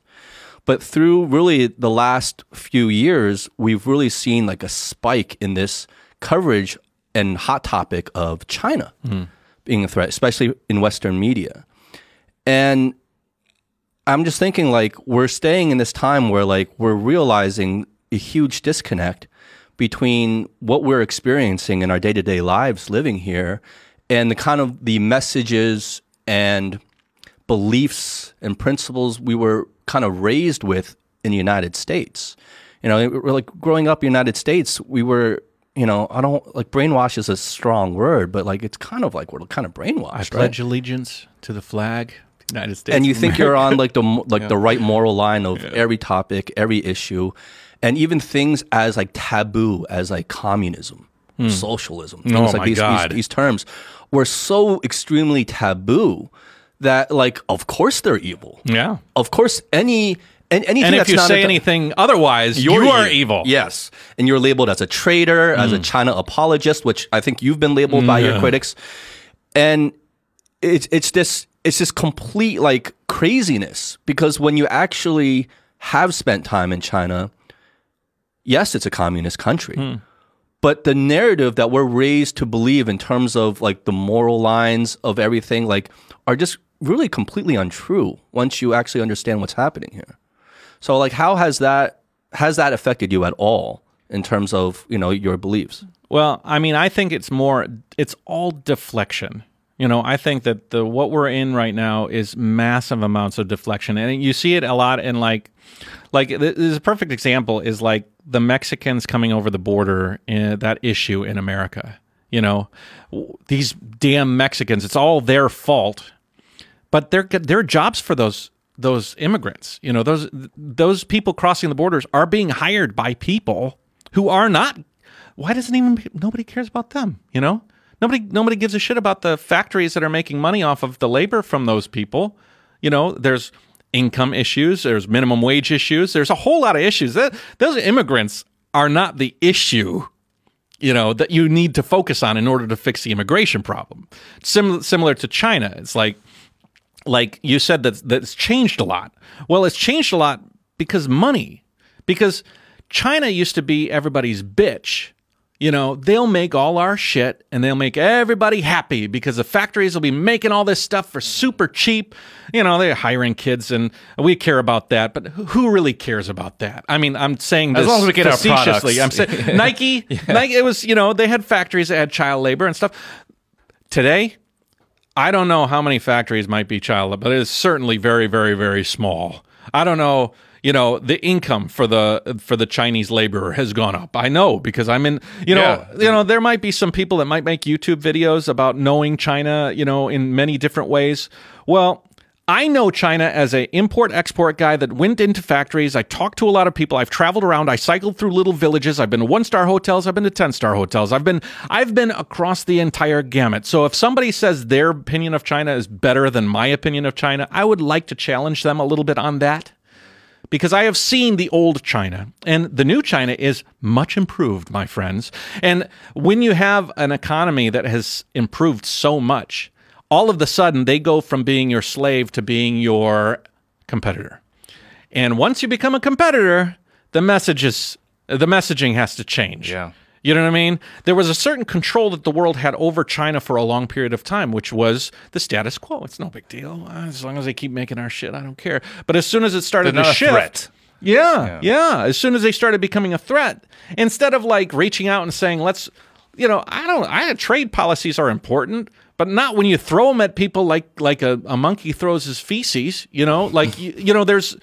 But through really the last few years, we've really seen like a spike in this coverage and hot topic of China hmm. being a threat, especially in Western media. And I'm just thinking like we're staying in this time where like we're realizing a huge disconnect between what we're experiencing in our day-to-day lives living here and the kind of the messages and beliefs and principles we were kind of raised with in the United States. You know, we're like growing up in the United States, we were, you know, I don't like brainwash is a strong word, but like it's kind of like we're kind of brainwashed. I right? pledge allegiance to the flag, United States. and you think you're on like the like the right moral line of every topic, every issue, and even things as like taboo as like communism, hmm. socialism, things Oh like my these, these these terms were so extremely taboo that like of course they're evil. yeah. Of course, any and anything And if you say anything otherwise, you're you are evil. Yes, and you're labeled as a traitor, as a mm. China apologist, which I think you've been labeled by your critics. And it's it's this it's this complete like craziness because when you actually have spent time in China, yes, it's a communist country. Hmm. But the narrative that we're raised to believe in terms of like the moral lines of everything like are just really completely untrue once you actually understand what's happening here. So like how has that has that affected you at all in terms of, you know, your beliefs? Well, I mean, I think it's more it's all deflection. You know, I think that the what we're in right now is massive amounts of deflection. And you see it a lot in like like th- this is a perfect example is like the Mexicans coming over the border in that issue in America. You know, these damn Mexicans, it's all their fault. But they're there are jobs for those those immigrants. You know, those those people crossing the borders are being hired by people who are not. Why doesn't even nobody cares about them? You know, nobody nobody gives a shit about the factories that are making money off of the labor from those people. You know, there's income issues, there's minimum wage issues, there's a whole lot of issues. That those immigrants are not the issue you know that you need to focus on in order to fix the immigration problem. Sim- similar to China, it's like like you said that that's changed a lot. Well, it's changed a lot because money. Because China used to be everybody's bitch. You know, they'll make all our shit and they'll make everybody happy because the factories will be making all this stuff for super cheap. You know, they're hiring kids and we care about that, but who- really cares about that? I mean, I'm saying this As long as we get our facetiously. products. I'm saying *laughs* Nike, Nike, it was, you know, they had factories that had child labor and stuff. Today, I don't know how many factories might be child but it is certainly very, very, very small. I don't know. You know, the income for the for the Chinese laborer has gone up. I know because I'm in. You know, Yeah. you know, there might be some people that might make YouTube videos about knowing China. You know, in many different ways. Well. I know China as an import export guy that went into factories. I talked to a lot of people. I've traveled around. I cycled through little villages. I've been to one star hotels. I've been to ten star hotels. I've been I've been across the entire gamut. So if somebody says their opinion of China is better than my opinion of China, I would like to challenge them a little bit on that because I have seen the old China and the new China is much improved, my friends. And when you have an economy that has improved so much, all of the sudden they go from being your slave to being your competitor. And once you become a competitor, the message is the messaging has to change. Yeah. You know what I mean? There was a certain control that the world had over China for a long period of time, which was the status quo. It's no big deal. Uh, As long as they keep making our shit, I don't care. But as soon as it started to shift, threat. yeah, yeah. As soon as they started becoming a threat, instead of like reaching out and saying, "Let's," you know, I don't. I trade policies are important, but not when you throw them at people like like a, a monkey throws his feces. You know, like you, you know, there's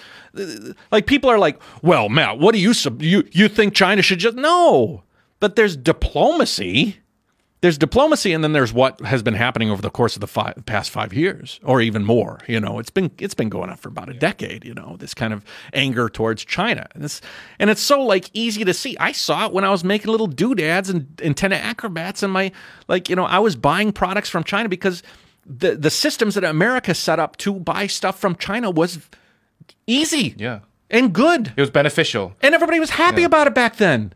like people are like, "Well, Matt, what do you you you think China should just no?" But there's diplomacy there's diplomacy and then there's what has been happening over the course of the five, past five years or even more you know it's been it's been going on for about a decade you know this kind of anger towards china. And it's and it's so like easy to see. I saw it when i was making little doodads and antenna acrobats and my like you know i was buying products from china because the the systems that america set up to buy stuff from china was easy Yeah. and good. It was beneficial. and everybody was happy about it back then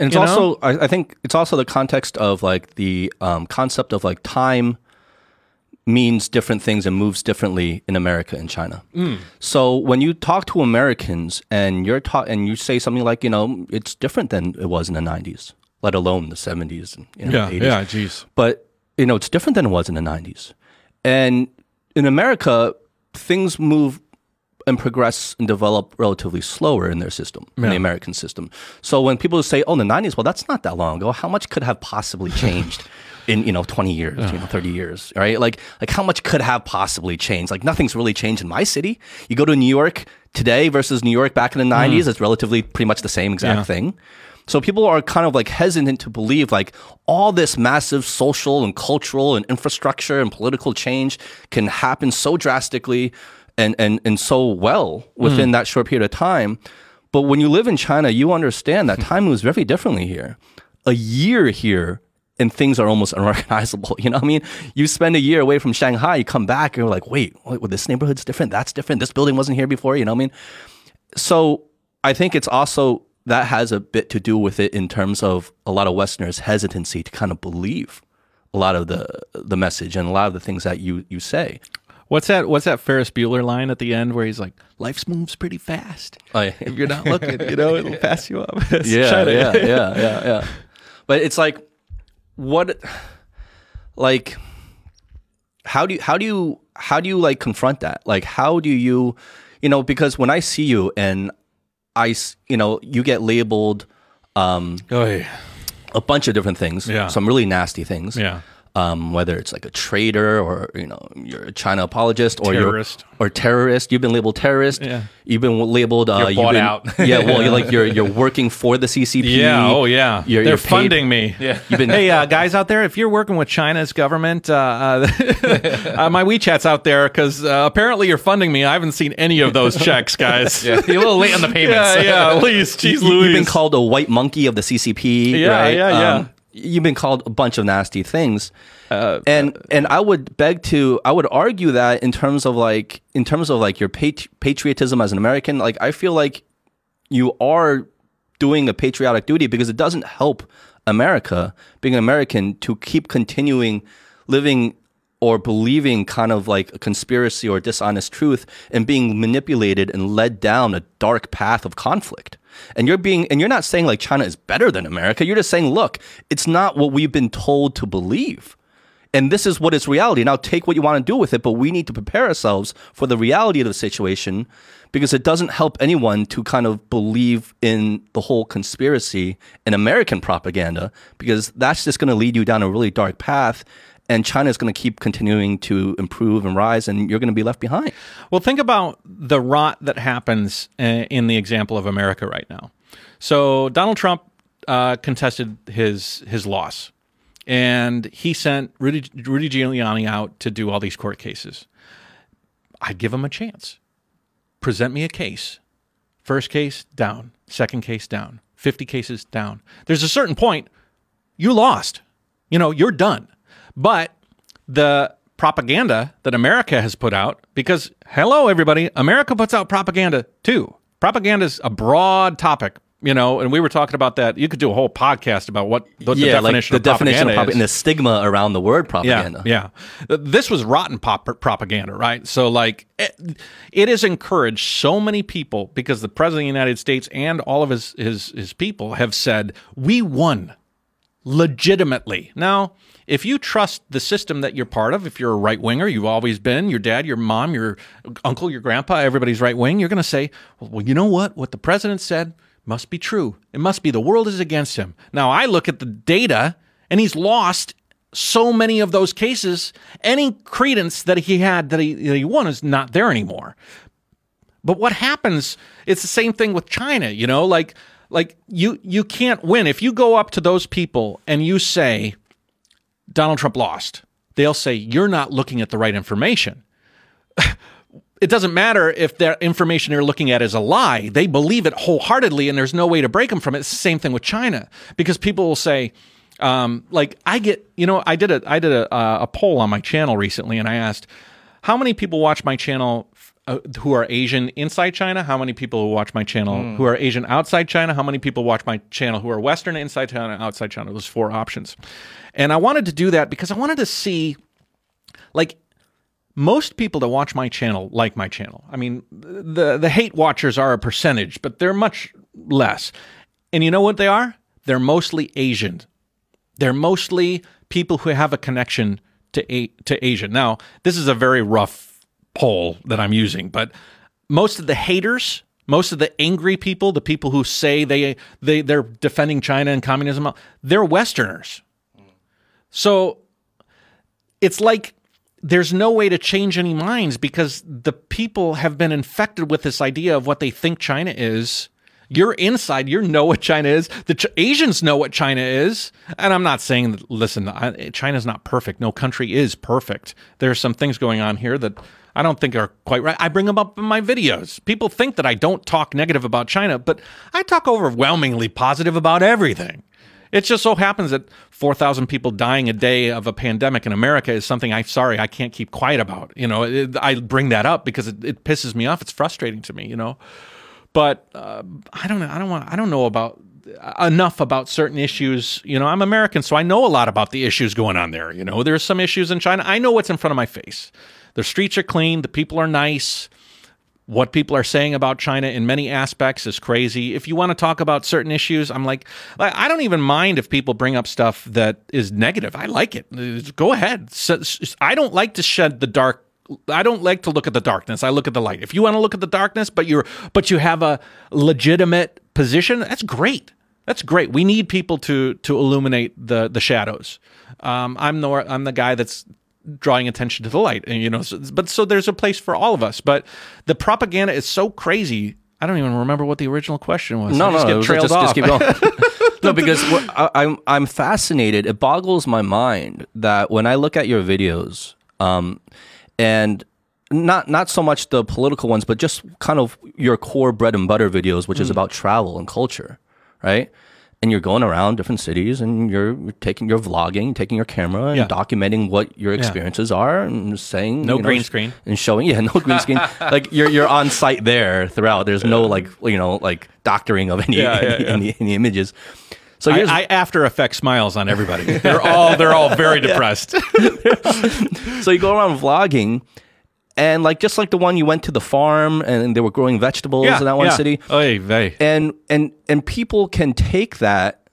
And it's You also, I, I think, it's also the context of like the um, concept of like time means different things and moves differently in America and China. So when you talk to Americans and you're taught and you say something like, you know, it's different than it was in the '90s, let alone the '70s and you know, 80s. jeez but you know it's different than it was in the 90s and in america things move and progress and develop relatively slower in their system in the american system. So when people say oh in the 90s well that's not that long ago. How much could have possibly *laughs* changed in you know 20 years you know 30 years right? Like like how much could have possibly changed? Like nothing's really changed in my city. You go to new york today versus new york back in the mm. 90s it's relatively pretty much the same exact Yeah. thing. So people are kind of like hesitant to believe like all this massive social and cultural and infrastructure and political change can happen so drastically and and and so well within hmm. that short period of time. But when you live in China, you understand that hmm. time moves very differently here. A year here and things are almost *laughs* unrecognizable. You know what I mean? You spend a year away from Shanghai, you come back, and you're like, wait, wait, well, this neighborhood's different. That's different. This building wasn't here before. You know what I mean? so I think it's also that has a bit to do with it in terms of a lot of Westerners' hesitancy to kind of believe a lot of the the message and a lot of the things that you you say. What's that? What's that Ferris Bueller line at the end where he's like, "Life moves pretty fast. Oh, yeah. If you're not looking, you know, it'll *laughs* pass you up." It's *laughs* yeah, China. yeah, yeah, yeah, yeah. But it's like, what, like, how do you, how do you, how do you like confront that? Like, how do you, you know, because when I see you and I, s- you know, you get labeled um, Oh yeah. a bunch of different things, Yeah. some really nasty things, Yeah. Um, whether it's like a traitor or you know you're a China apologist or Terrorist. you're or terrorist, you've been labeled terrorist. Yeah. You've been labeled. Uh, You're you've bought been- out. *laughs* yeah, well, you're like you're you're *laughs* working for the CCP. Yeah. Oh yeah. You're- They're you're paid- funding me. *laughs* Yeah. You've been Hey uh, guys out there, if you're working with China's government, uh, uh, uh, my WeChat's out there because uh, apparently you're funding me. I haven't seen any of those checks, guys. Yeah, you're a little late on the payments. yeah, yeah. Please, jeez, you, Louise. have been called a white monkey of the CCP. Yeah, right? yeah, yeah. You've been called a bunch of nasty things. Uh, and and I would beg to I would argue that in terms of like in terms of like your pat- patriotism as an American, like I feel like you are doing a patriotic duty because it doesn't help America being an American to keep continuing living or believing kind of like a conspiracy or dishonest truth and being manipulated and led down a dark path of conflict. And you're being and you're not saying like China is better than America. You're just saying, look, it's not what we've been told to believe. And this is what is reality. Now take what you want to do with it, but we need to prepare ourselves for the reality of the situation because it doesn't help anyone to kind of believe in the whole conspiracy and American propaganda because that's just going to lead you down a really dark path and China is going to keep continuing to improve and rise and you're going to be left behind. Well, think about the rot that happens uh, in the example of America right now. So Donald Trump uh, contested his his loss, and he sent Rudy, Rudy Giuliani out to do all these court cases. I'd give him a chance. Present me a case. First case down. Second case down. Fifty cases down. There's a certain point you lost. You know, you're done. But the propaganda that America has put out, because hello, everybody, America puts out propaganda too. propaganda is a broad topic, you know, and we were talking about that. You could do a whole podcast about what, the yeah, like definition the of definition propaganda of propaganda and the stigma around the word propaganda. Yeah, yeah. This was rotten pop- propaganda, right? So, like, it, it has encouraged so many people because the president of the United States and all of his his his people have said we won legitimately. Now, if you trust the system that you're part of, if you're a right winger, you've always been, your dad, your mom, your uncle, your grandpa, everybody's right wing, you're going to say, well, you know what? What the president said must be true. It must be the world is against him. Now, I look at the data and he's lost so many of those cases. Any credence that he had that he, that he won is not there anymore. But what happens? It's the same thing with China, you know, like like you you can't win if you go up to those people and you say Donald Trump lost. They'll say you're not looking at the right information. *laughs* it doesn't matter if the information you're looking at is a lie. They believe it wholeheartedly, and there's no way to break them from it. It's the same thing with China because people will say, um, like, I get, you know, I did a I did a, uh, a poll on my channel recently, and I asked how many people watch my channel uh, who are Asian inside China, how many people watch my channel who are Asian outside China, how many people watch my channel who are Western inside China, outside China. Those four options, and I wanted to do that because I wanted to see, like most people that watch my channel like my channel. I mean, the the hate watchers are a percentage, but they're much less. And you know what they are? They're mostly Asian. They're mostly people who have a connection to a, to Asia. Now, this is a very rough poll that I'm using, but most of the haters, most of the angry people, the people who say they they they're defending China and communism, they're Westerners. So it's like there's no way to change any minds because the people have been infected with this idea of what they think China is. You're inside, you know what China is. The Ch- Asians know what China is. And I'm not saying, that, listen, I, China's not perfect. No country is perfect. There are some things going on here that I don't think are quite right. I bring them up in my videos. People think that I don't talk negative about China, but I talk overwhelmingly positive about everything. It just so happens that 4,000 people dying a day of a pandemic in America is something I'm sorry I can't keep quiet about. You know, it, I bring that up because it, it pisses me off. It's frustrating to me, you know. But uh, I don't know. I don't want. I don't know about enough about certain issues. You know, I'm American, so I know a lot about the issues going on there. You know, there's some issues in China. I know what's in front of my face. The streets are clean. The people are nice what people are saying about China in many aspects is crazy. If you want to talk about certain issues, I'm like, I don't even mind if people bring up stuff that is negative. I like it. Go ahead. I don't like to shed the dark. I don't like to look at the darkness. I look at the light. If you want to look at the darkness, but you're but you have a legitimate position, that's great. That's great. We need people to to illuminate the the shadows. Um, I'm the I'm the guy that's drawing attention to the light and you know so, but so there's a place for all of us but the propaganda is so crazy i don't even remember what the original question was No, I just no, get trailed just, off. just keep going. *laughs* no, because I, I'm I'm fascinated. It boggles my mind that when I look at your videos, um, and not not so much the political ones, but just kind of your core bread and butter videos, which Mm. is about travel and culture, right? And you're going around different cities, and you're, taking your vlogging, taking your camera, and Yeah. documenting what your experiences are, and saying No you know, green screen. and showing. Yeah, *laughs* no green screen. *laughs* like you're you're on site there throughout. There's no like you know like doctoring of any Yeah, yeah, any, yeah. any, any images. So I, I After Effects smiles on everybody. *laughs* They're all they're all very depressed. so you go around vlogging, and like just like the one you went to the farm and they were growing vegetables in that one yeah. city, Oy vey. and and and people can take that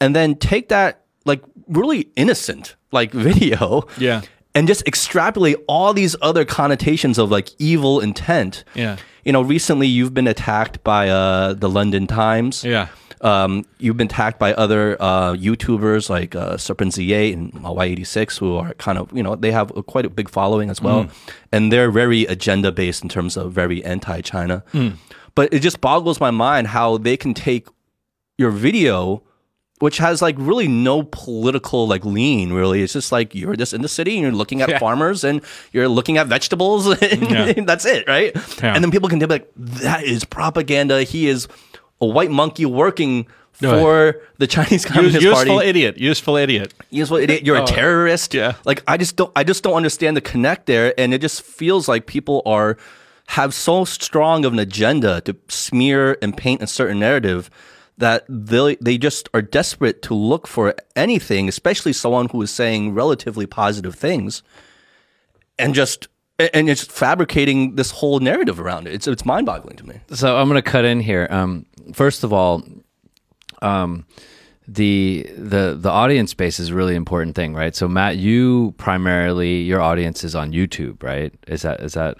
and then take that like really innocent like video, Yeah. and just extrapolate all these other connotations of like evil intent. Yeah. You know, recently you've been attacked by uh, the London Times. Yeah. Um, you've been attacked by other uh, YouTubers like uh, SerpentZA and Y86, who are kind of, you know, they have a, quite a big following as well. And they're very agenda based in terms of very anti China. But it just boggles my mind how they can take your video, which has like really no political like lean, really. It's just like you're just in the city and you're looking at Yeah. farmers and you're looking at vegetables *laughs* and Yeah. that's it, right? Yeah. And then people can be like, that is propaganda. He is a white monkey working No. for the Chinese Use, Communist useful Party. idiot. Useful idiot. Useful idiot. You're a terrorist. yeah. Like I just don't I just don't understand the connect there and it just feels like people are have so strong of an agenda to smear and paint a certain narrative that they they just are desperate to look for anything, especially someone who is saying relatively positive things, and just and just fabricating this whole narrative around it. It's it's mind boggling to me. So I'm going to cut in here. Um, first of all, um, the the the audience base is a really important thing, right? So Matt, you primarily your audience is on YouTube, right? Is that is that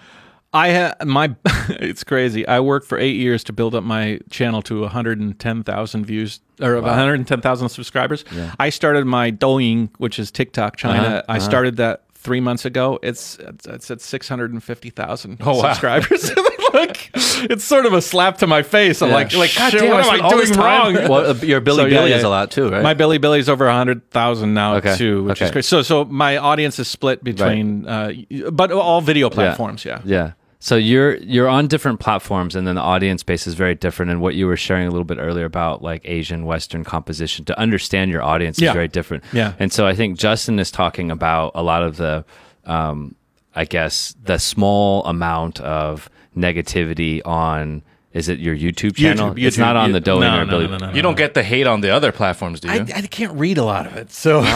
I had my. *laughs* it's crazy. I worked for eight years to build up my channel to 110,000 views or 110,000 subscribers. I started my Douyin, which is TikTok China. Uh-huh, I started that three months ago. It's it's, it's at 650,000 Oh, wow. subscribers. *laughs* *laughs* like it's sort of a slap to my face. I'm Yeah. like like God Shit, damn, what am I doing wrong? Well, uh, your Billy So, yeah, Billy yeah. is a lot too, right? My Bilibili's over hundred thousand now Okay, too, which is okay. great. So so my audience is split between, uh, but all video platforms. Yeah. Yeah. So you're you're on different platforms, and then the audience base is very different. And what you were sharing a little bit earlier about like Asian Western composition to understand your audience Yeah. is very different. Yeah. And so I think Justin is talking about a lot of the, um, I guess the small amount of negativity on. Is it your YouTube channel? YouTube, it's not on the Douyin no, or no, Billy. no, no, no, You don't get the hate on the other platforms, do you? I, I can't read a lot of it, so *laughs* Even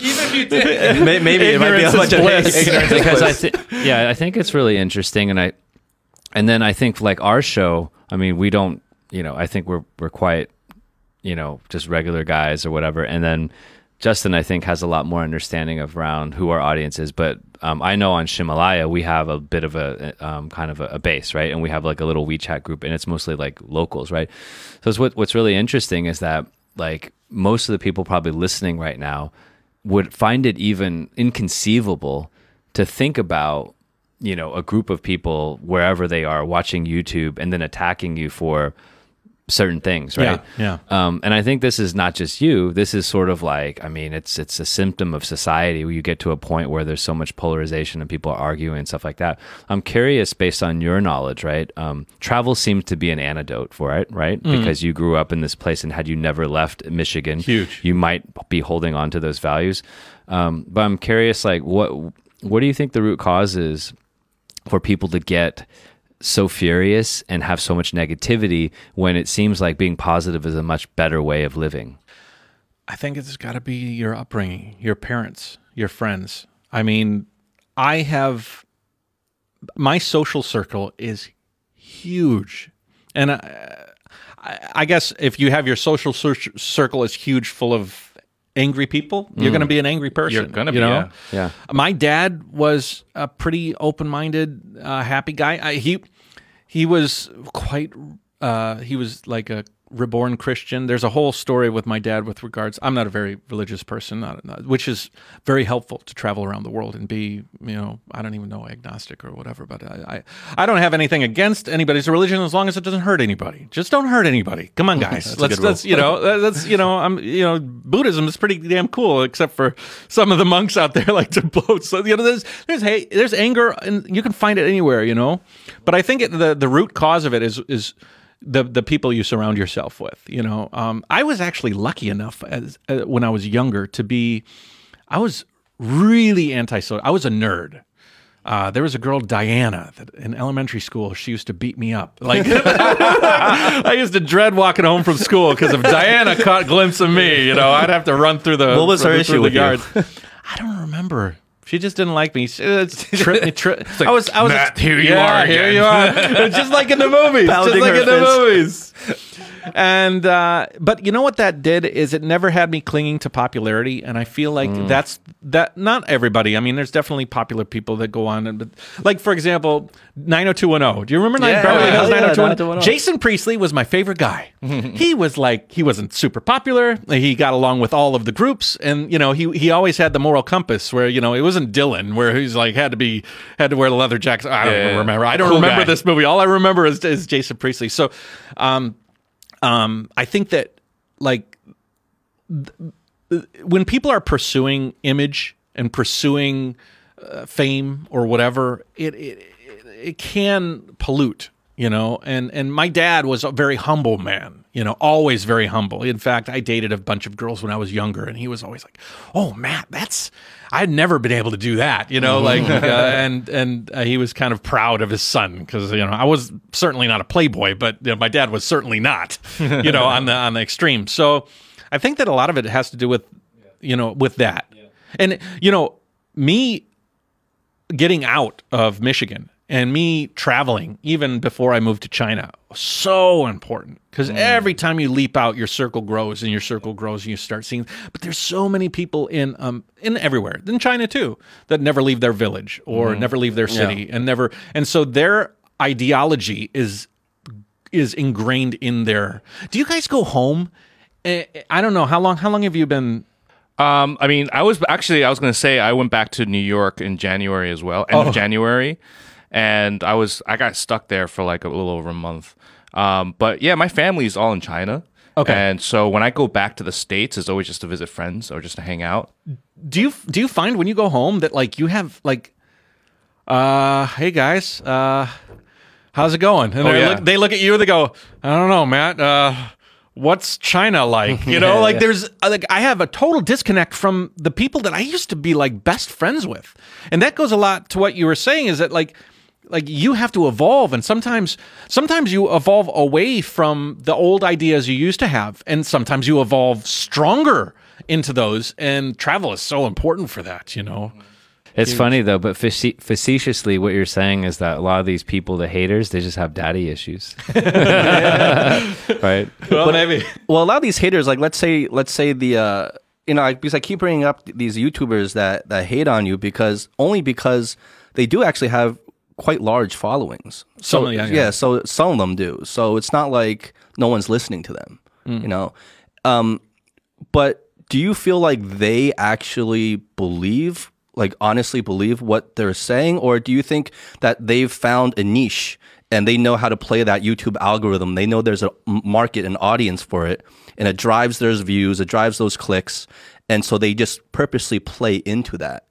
if you did. *laughs* May- maybe it might be a Ignorance bunch of bliss. hate. Ignorance is because I bliss. think yeah, I think it's really interesting, and I and then I think like our show. I mean, we don't, you know, I think we're we're quite, you know, just regular guys or whatever, and then. Justin, I think, has a lot more understanding of around who our audience is. But um, I know on Ximalaya we have a bit of a um, kind of a, a base, right? And we have like a little WeChat group, and it's mostly like locals, right? So what, what's really interesting is that like most of the people probably listening right now would find it even inconceivable to think about you know a group of people wherever they are watching YouTube and then attacking you for certain things right? Yeah, um, and I think this is not just you. This is sort of like I mean it's it's a symptom of society. Where you get to a point where there's so much polarization and people are arguing and stuff like that. I'm curious based on your knowledge right um, travel seems to be an antidote for it right? Because you grew up in this place and had you never left Michigan Huge. you might be holding on to those values. Um, but I'm curious, like, what what do you think the root cause is for people to get so furious and have so much negativity when it seems like being positive is a much better way of living? I think it's got to be your upbringing, your parents, your friends. I mean, I have my social circle is huge, and I, I, guess if you have your social circle is huge, full of angry people, you're going to be an angry person. You're gonna you be, know? yeah. My dad was a pretty open-minded, uh, happy guy. I, he he was quite. Uh, he was like a reborn Christian. There's a whole story with my dad with regards. I'm not a very religious person, not, not- which is very helpful to travel around the world and be, you know, I don't even know agnostic or whatever. But I, I, I don't have anything against anybody's religion as long as it doesn't hurt anybody. Just don't hurt anybody. Come on, *laughs* guys. let's let's you know *laughs* that's you know I'm you know Buddhism is pretty damn cool, except for some of the monks out there *laughs* like to blow. So you know there's there's hate, there's anger, and you can find it anywhere. You know, but I think it, the the root cause of it is is the the people you surround yourself with. You know, um, I was actually lucky enough as uh, when I was younger to be, I was really anti-social. I was a nerd. Uh, there was a girl Diana that in elementary school. She used to beat me up. Like *laughs* I used to dread walking home from school because if Diana caught a glimpse of me, you know, I'd have to run through the What was her issue with yards. *laughs* I don't remember. She just didn't like me. She uh, me. *laughs* Tri- I was, I was. Matt, here you yeah, are Here again. you are. *laughs* just like in the movies. just like in the movies. And uh, but you know what that did is it never had me clinging to popularity, and I feel like Mm. that's that. Not everybody. I mean, there's definitely popular people that go on and but like for example, 90210. Do you remember Yeah, Beverly yeah, Hills yeah, 90210? 90210. Jason Priestley was my favorite guy. *laughs* he was like he wasn't super popular. He got along with all of the groups, and you know he he always had the moral compass where you know it wasn't Dylan where he's like had to be had to wear the leather jacket. I don't remember. I don't Cool remember guy. this movie. All I remember is, is Jason Priestley. So, um, um, I think that like th- when people are pursuing image and pursuing uh, fame or whatever, it, it it can pollute, you know. And and my dad was a very humble man, You know, always very humble. In fact, I dated a bunch of girls when I was younger, and he was always like, "Oh, Matt, that's I'd never been able to do that." You know, like, uh, *laughs* and and uh, he was kind of proud of his son because you know I was certainly not a playboy, but you know, my dad was certainly not. *laughs* You know, on the on the extreme. So, I think that a lot of it has to do with you know with that, and you know me getting out of Michigan and me traveling even before I moved to China so important because every time you leap out, your circle grows and your circle grows and you start seeing. But there's so many people in um in everywhere in China too that never leave their village or never leave their city and never and so their ideology is is ingrained in their. Do you guys go home? Eh, I don't know how long. How long have you been? Um, I mean, I was actually I was going to say I went back to New York in January as well, end Oh. of January, and I was I got stuck there for like a little over a month. Um, but yeah, my family's all in China. Okay. And so when I go back to the states, it's always just to visit friends or just to hang out. do you do you find when you go home that like you have like uh hey guys uh how's it going and they yeah. look, they look at you and they go i don't know matt uh what's china like you know *laughs* like there's uh, like i have a total disconnect from the people that i used to be like best friends with and that goes a lot to what you were saying is that like like you have to evolve and sometimes sometimes you evolve away from the old ideas you used to have and sometimes you evolve stronger into those and travel is so important for that you know? It's funny though, but face- facetiously, what you're saying is that a lot of these people, the haters, they just have daddy issues, *laughs* *laughs* right? well maybe. Well, a lot of these haters, like let's say, let's say the, uh, you know, like, because I keep bringing up these YouTubers that that hate on you because only because they do actually have quite large followings. So of- yeah, yeah. so some of them do. So it's not like no one's listening to them, Mm. you know. Um, but do you feel like they actually believe, like honestly believe what they're saying, or do you think that they've found a niche and they know how to play that YouTube algorithm? They know there's a market, an audience for it, and it drives those views, it drives those clicks, and so they just purposely play into that.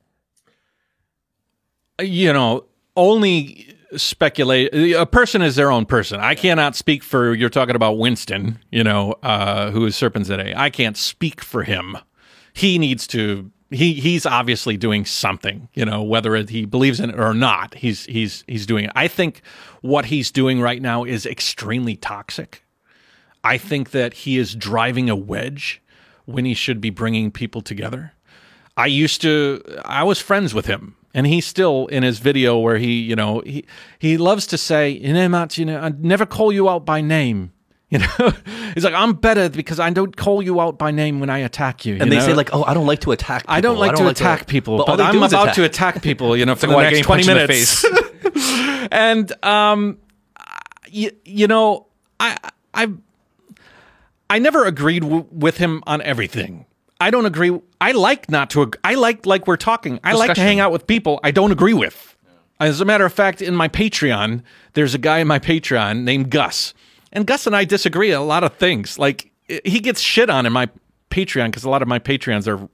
you know, only speculate. A person is their own person. I cannot speak for. You're talking about Winston, you know, uh, who is SerpentZA. I can't speak for him. He needs to. He he's obviously doing something, you know, whether he believes in it or not. He's he's he's doing it. I think what he's doing right now is extremely toxic. I think that he is driving a wedge when he should be bringing people together. I used to I was friends with him and he still in his video where he, you know, he he loves to say, you know, Matt, you know, I never call you out by name. *laughs* You know, he's like, I'm better because I don't call you out by name when I attack you. And you they say like, "Oh, I don't like to attack." People. I don't like to attack people, but, they I'm about attack. to attack people. You know, *laughs* for the like next twenty punched in the minutes. *laughs* and um, you, you know, I I I never agreed w- with him on everything. I don't agree. I like not to. ag- I like like we're talking. I like to hang out with people I don't agree with. As a matter of fact, in my Patreon, there's a guy in my Patreon named Gus, and Gus and I disagree on a lot of things. Like he gets shit on in my Patreon because a lot of my Patreons are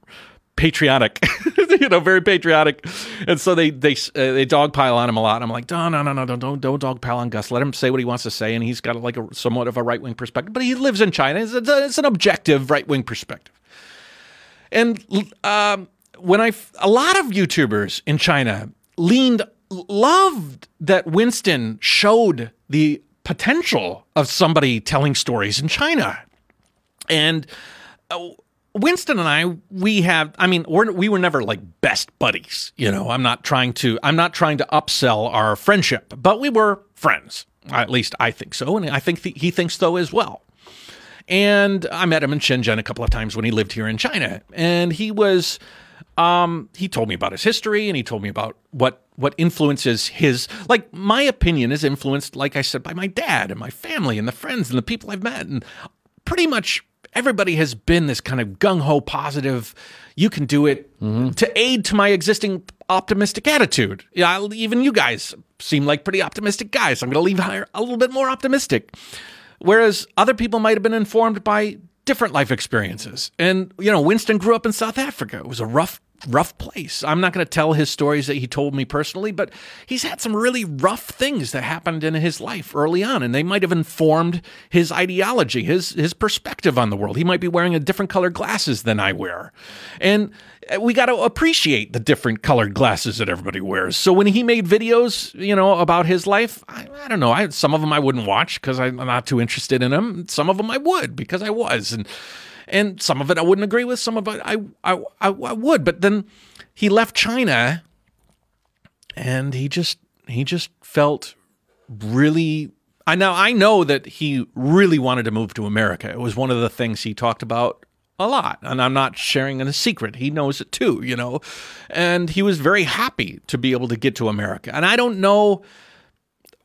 patriotic, *laughs* you know, very patriotic, and so they they uh, they dogpile on him a lot. And I'm like, no, no, no, no, don't don't don't dogpile on Gus. Let him say what he wants to say, and he's got like a somewhat of a right wing perspective, but he lives in China. It's, it's an objective right wing perspective. And um, when I, a lot of YouTubers in China leaned, loved that Winston showed the potential of somebody telling stories in China. And uh, Winston and I, we have, I mean, we're, we were never like best buddies. You know, I'm not trying to, I'm not trying to upsell our friendship, but we were friends. At least I think so. And I think th- he thinks so as well. And I met him in Shenzhen a couple of times when he lived here in China. And he was, um, he told me about his history and he told me about what what influences his like my opinion is influenced, like I said, by my dad and my family and the friends and the people I've met. And pretty much everybody has been this kind of gung ho positive, you can do it to aid to my existing optimistic attitude. Yeah, I'll- even you guys seem like pretty optimistic guys. I'm going to leave higher, a little bit more optimistic. Whereas other people might have been informed by different life experiences. And, you know, Winston grew up in South Africa. It was a rough rough place. I'm not going to tell his stories that he told me personally, but he's had some really rough things that happened in his life early on, and they might have informed his ideology, his his perspective on the world. He might be wearing a different colored glasses than I wear, and uh, we got to appreciate the different colored glasses that everybody wears. So when he made videos, you know, about his life, I, I don't know. I, some of them I wouldn't watch because I'm not too interested in them. Some of them I would because I was, and and some of it I wouldn't agree with. Some of it I I, I, I would. But then he left China, and he just he just felt really. I now I know that he really wanted to move to America. It was one of the things he talked about a lot, and I'm not sharing a secret. He knows it too, you know. And he was very happy to be able to get to America. And I don't know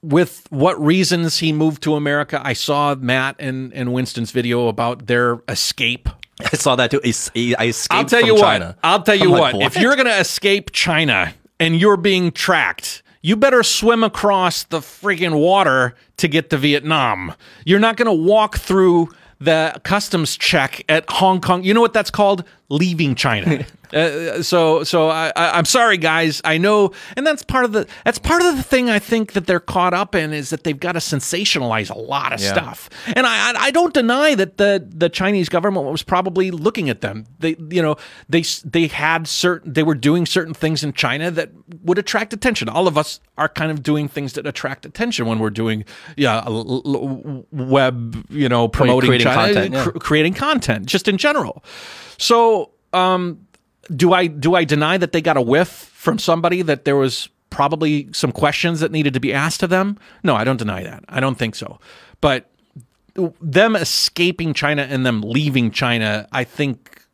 with what reasons he moved to America. I saw Matt and, and Winston's video about their escape. I saw that too. I escaped I'll tell you China. what. I'll tell you I'm what. If you're going to escape China and you're being tracked, you better swim across the freaking water to get to Vietnam. You're not going to walk through the customs check at Hong Kong. You know what that's called? Leaving China. *laughs* uh, so, so I, I, I'm sorry, guys. I know, and that's part of the that's part of the thing I think that they're caught up in is that they've got to sensationalize a lot of stuff. And I, I, I don't deny that the the Chinese government was probably looking at them. They, you know, they they had certain they were doing certain things in China that would attract attention. All of us are kind of doing things that attract attention when we're doing yeah l- l- web you know promoting creating China, content, yeah. cr- creating content just in general. So um, do I do I deny that they got a whiff from somebody that there was probably some questions that needed to be asked of them? No, I don't deny that. I don't think so. But them escaping China and them leaving China, I think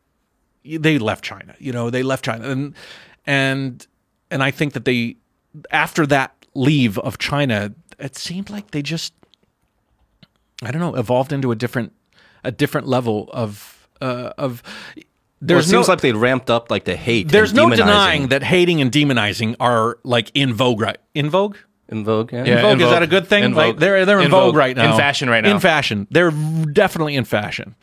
they left China. You know, they left China, and and and I think that they after that leave of China, it seemed like they just I don't know evolved into a different a different level of uh, of. Well, it seems no like they ramped up like the hate. there's and no demonizing. denying that hating and demonizing are like in vogue right in vogue. in Vogue. Yeah. Yeah. In vogue in is that a good thing? In Like vogue. they're they're in, In vogue vogue. right now. In fashion right now. In fashion, they're definitely in fashion.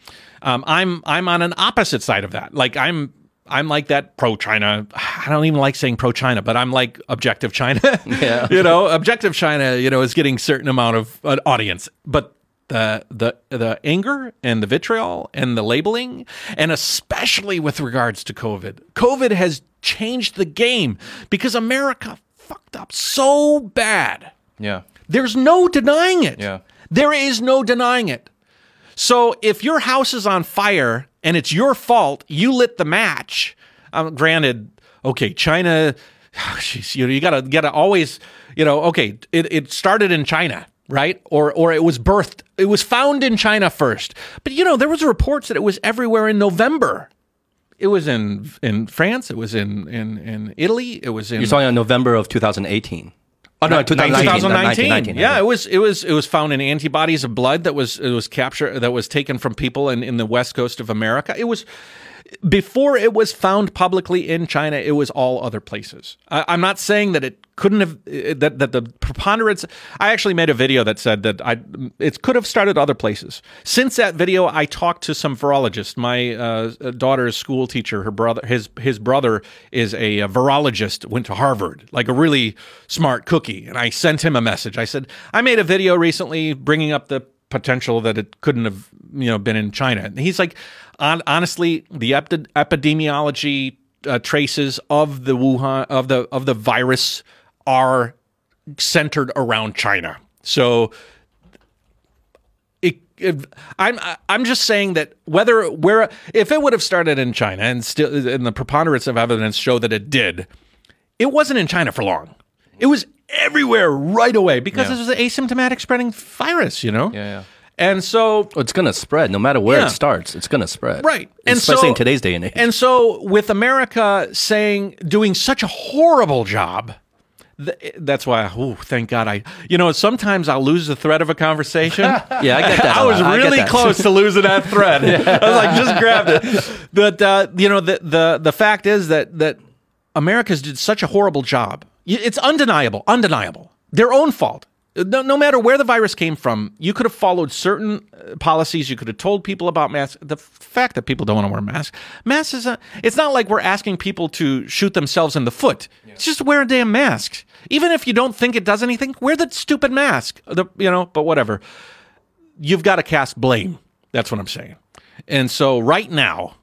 Um, I'm I'm on an opposite side of that. Like I'm I'm like that pro China. I don't even like saying pro China, but I'm like objective China. *laughs* Yeah. you know, objective China. You know, is getting certain amount of an audience, but. The, the the anger and the vitriol and the labeling and especially with regards to COVID. COVID has changed the game because America fucked up so bad. Yeah. There's no denying it. Yeah. There is no denying it. So if your house is on fire and it's your fault, you lit the match. Um, granted, okay, China, *sighs* jeez, you know, you gotta gotta always, you know, okay, it, it started in China, right? Or or it was birthed, it was found in China first. But you know, there was reports that it was everywhere in November. It was in in France. It was in in in Italy. It was in You're talking on November of 2018. Oh no, 2019. 2019. 19, yeah, it was it was it was found in antibodies of blood that was it was captured that was taken from people in, in the west coast of America. It was before it was found publicly in China. It was all other places. I, I'm not saying that it couldn't have that that the preponderance. I actually made a video that said that I it could have started other places. Since that video, I talked to some virologists. My uh, daughter's school teacher, her brother, his his brother is a, a virologist, went to Harvard, like a really smart cookie. And I sent him a message. I said I made a video recently bringing up the potential that it couldn't have you know been in China. And he's like, on, honestly, the epi- epidemiology uh, traces of the Wuhan of the of the virus are centered around China. So I'm I'm just saying that whether where if it would have started in China and still and the preponderance of evidence show that it did, it wasn't in China for long. It was everywhere right away because Yeah. it was an asymptomatic spreading virus, you know. Yeah, yeah. And so Oh, It's gonna spread no matter where Yeah. it starts. It's gonna spread. Right. And Especially so- in today's day and age. And so, with America saying, doing such a horrible job, th- that's why, oh, thank God I, you know, sometimes I'll lose the thread of a conversation. *laughs* yeah, I get that. *laughs* I a was lot. get really that. close to losing that thread. *laughs* I was like, just grabbed it. But uh, you know, the the the fact is that that America's did such a horrible job. It's undeniable, undeniable. Their own fault. no, no matter where the virus came from, you could have followed certain uh, policies. You could have told people about masks. The fact that people don't want to wear masks, masks is a, it's not like we're asking people to shoot themselves in the foot. It's just wear a damn mask. Even if you don't think it does anything, wear the stupid mask. The, you know, but whatever. You've got to cast blame. That's what I'm saying. And so right now,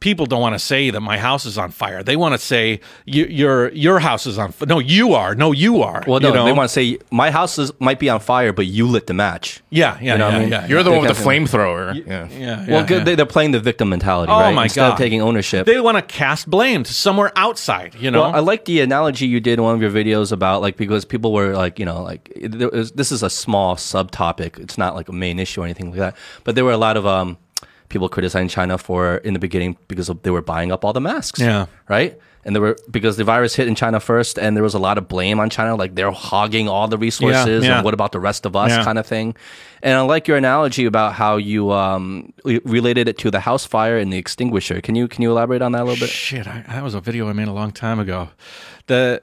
people don't want to say that my house is on fire. They want to say your your house is on. fire. No, you are. No, you are. Well, no, you know? they want to say my house is, might be on fire, but you lit the match. Yeah, yeah, know what yeah, I mean? yeah. You're the yeah. one with the flamethrower. Yeah. Yeah, Well, yeah, good. yeah. They, they're playing the victim mentality, Oh right? my Instead god! of taking ownership. They want to cast blame to somewhere outside. You know. Well, I like the analogy you did in one of your videos about like because people were like you know like there was, this is a small subtopic. It's not like a main issue or anything like that. But there were a lot of um people criticizing China for in the beginning because of, they were buying up all the masks. Yeah. Right. And there were because the virus hit in China first, and there was a lot of blame on China, like they're hogging all the resources, yeah. and what about the rest of us, Yeah. kind of thing. And I like your analogy about how you um, related it to the house fire and the extinguisher. Can you can you elaborate on that a little bit? Shit, I, that was a video I made a long time ago. The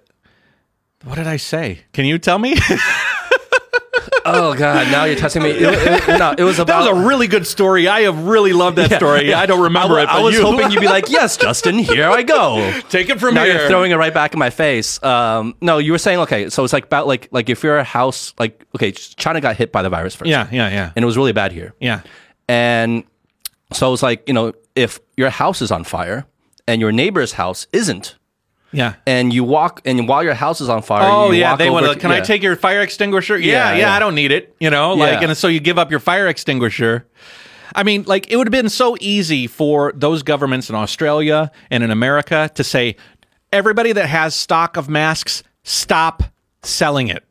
what did I say? Can you tell me? *laughs* Oh God! Now you're touching me. It, it- no, it was *laughs* that about. was a really good story. I have really loved that story. I don't remember I, it. But I was you, hoping you'd be like, "Yes, *laughs* Justin, here I go." take it from now here. you're throwing it right back in my face. Um, no, you were saying okay. So it's like about like like if you're a house like okay, China got hit by the virus first. yeah, yeah, yeah, and it was really bad here. yeah. And so it's like you know if your house is on fire and your neighbor's house isn't, Yeah. and you walk and while your house is on fire, Oh you yeah, they want to. Can I take your fire extinguisher? Yeah, Yeah, yeah, yeah. I don't need it. You know, like, Yeah. and so you give up your fire extinguisher. I mean, like, it would have been so easy for those governments in Australia and in America to say, everybody that has stock of masks, stop selling it.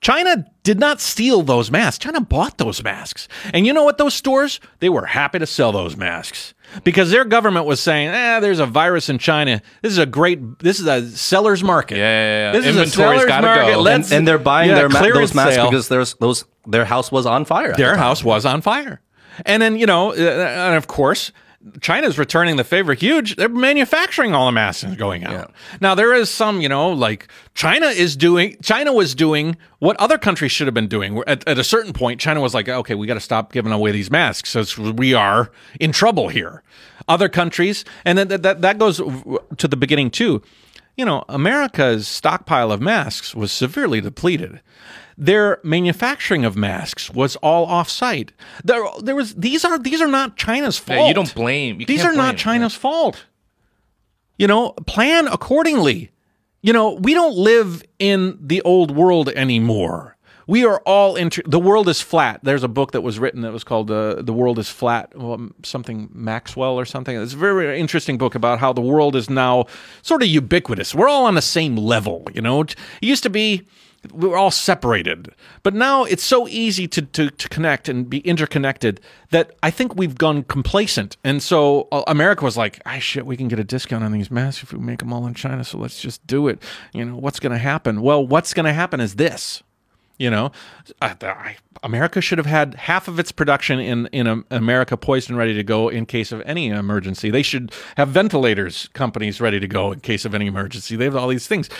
China did not steal those masks. China bought those masks. And you know what, those stores? They were happy to sell those masks because their government was saying, eh, there's a virus in China. This is a great, this is a seller's market. Yeah, yeah, yeah. This is Inventory's a seller's gotta market. go. Let's- and, and they're buying yeah, their ma- clearance those masks sale. because there's those their house was on fire. at the their house was on fire. And then, you know, uh, and of course, China's returning the favor huge. They're manufacturing all the masks and going out. Now there is some, you know, like China is doing China was doing what other countries should have been doing. At, at a certain point, China was like, okay, we got to stop giving away these masks because we are in trouble here. Other countries, and then that, that that goes to the beginning too. You know, America's stockpile of masks was severely depleted their manufacturing of masks was all off-site. There, there was these are these are not China's fault. Yeah, you don't blame. You these are not blame, China's fault. You know, plan accordingly. You know, we don't live in the old world anymore. We are all inter- the world is flat. There's a book that was written that was called uh, "The World Is Flat," something Maxwell or something. It's a very, very interesting book about how the world is now sort of ubiquitous. We're all on the same level. You know, it used to be we were all separated, but now it's so easy to, to to connect and be interconnected that I think we've gone complacent. And so uh, America was like, "Ah, shit, we can get a discount on these masks if we make them all in China. So let's just do it." You know, what's going to happen? Well, what's going to happen is this. You know, I, I, America should have had half of its production in in America poised and ready to go in case of any emergency. They should have ventilators companies ready to go in case of any emergency. They have all these things.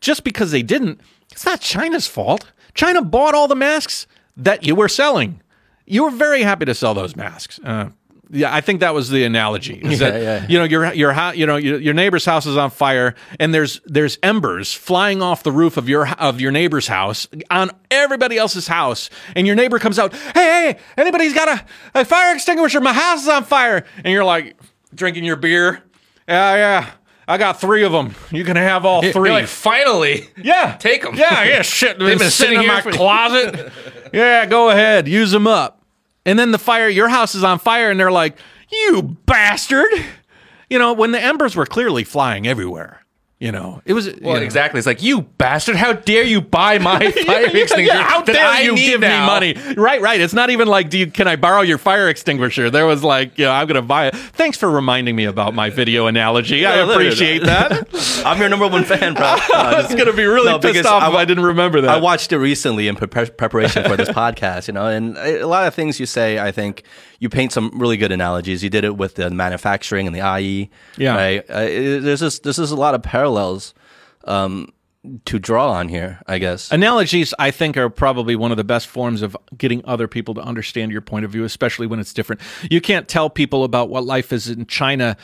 Just because they didn't, it's not China's fault. China bought all the masks that you were selling. You were very happy to sell those masks. Uh, yeah, I think that was the analogy. Yeah, that, yeah. You know, your your hou- you know your, your neighbor's house is on fire, and there's there's embers flying off the roof of your of your neighbor's house on everybody else's house, and your neighbor comes out, hey, hey, anybody's got a, a fire extinguisher? My house is on fire, and you're like drinking your beer. Yeah, yeah, I got three of them. You can have all You're three. like, finally. Yeah, Take them. Yeah, yeah. Shit, *laughs* they've been sitting in my closet. *laughs* yeah, go ahead, use them up. And then the fire, your house is on fire, and they're like, "You bastard!" You know, when the embers were clearly flying everywhere. You know, it was Well, you know. exactly. It's like you bastard! How dare you buy my *laughs* fire extinguisher? Yeah, how that dare I you give now? me money? Right, right. It's not even like, do you, can I borrow your fire extinguisher? There was like, you know, I'm going to buy it. Thanks for reminding me about my video analogy. I Yeah, look at appreciate that. *laughs* I'm your number one fan, bro. *laughs* No, I was going to be really No, pissed off I if I didn't remember that. I watched it recently in prepar- preparation for this podcast, you know, and a lot of things you say, I think you paint some really good analogies. You did it with the manufacturing and the IE. Yeah. Right. Uh, it- there's just, this is a lot of parallels. Um, to draw on here, I guess. Analogies, I think, are probably one of the best forms of getting other people to understand your point of view, especially when it's different. You can't tell people about what life is in China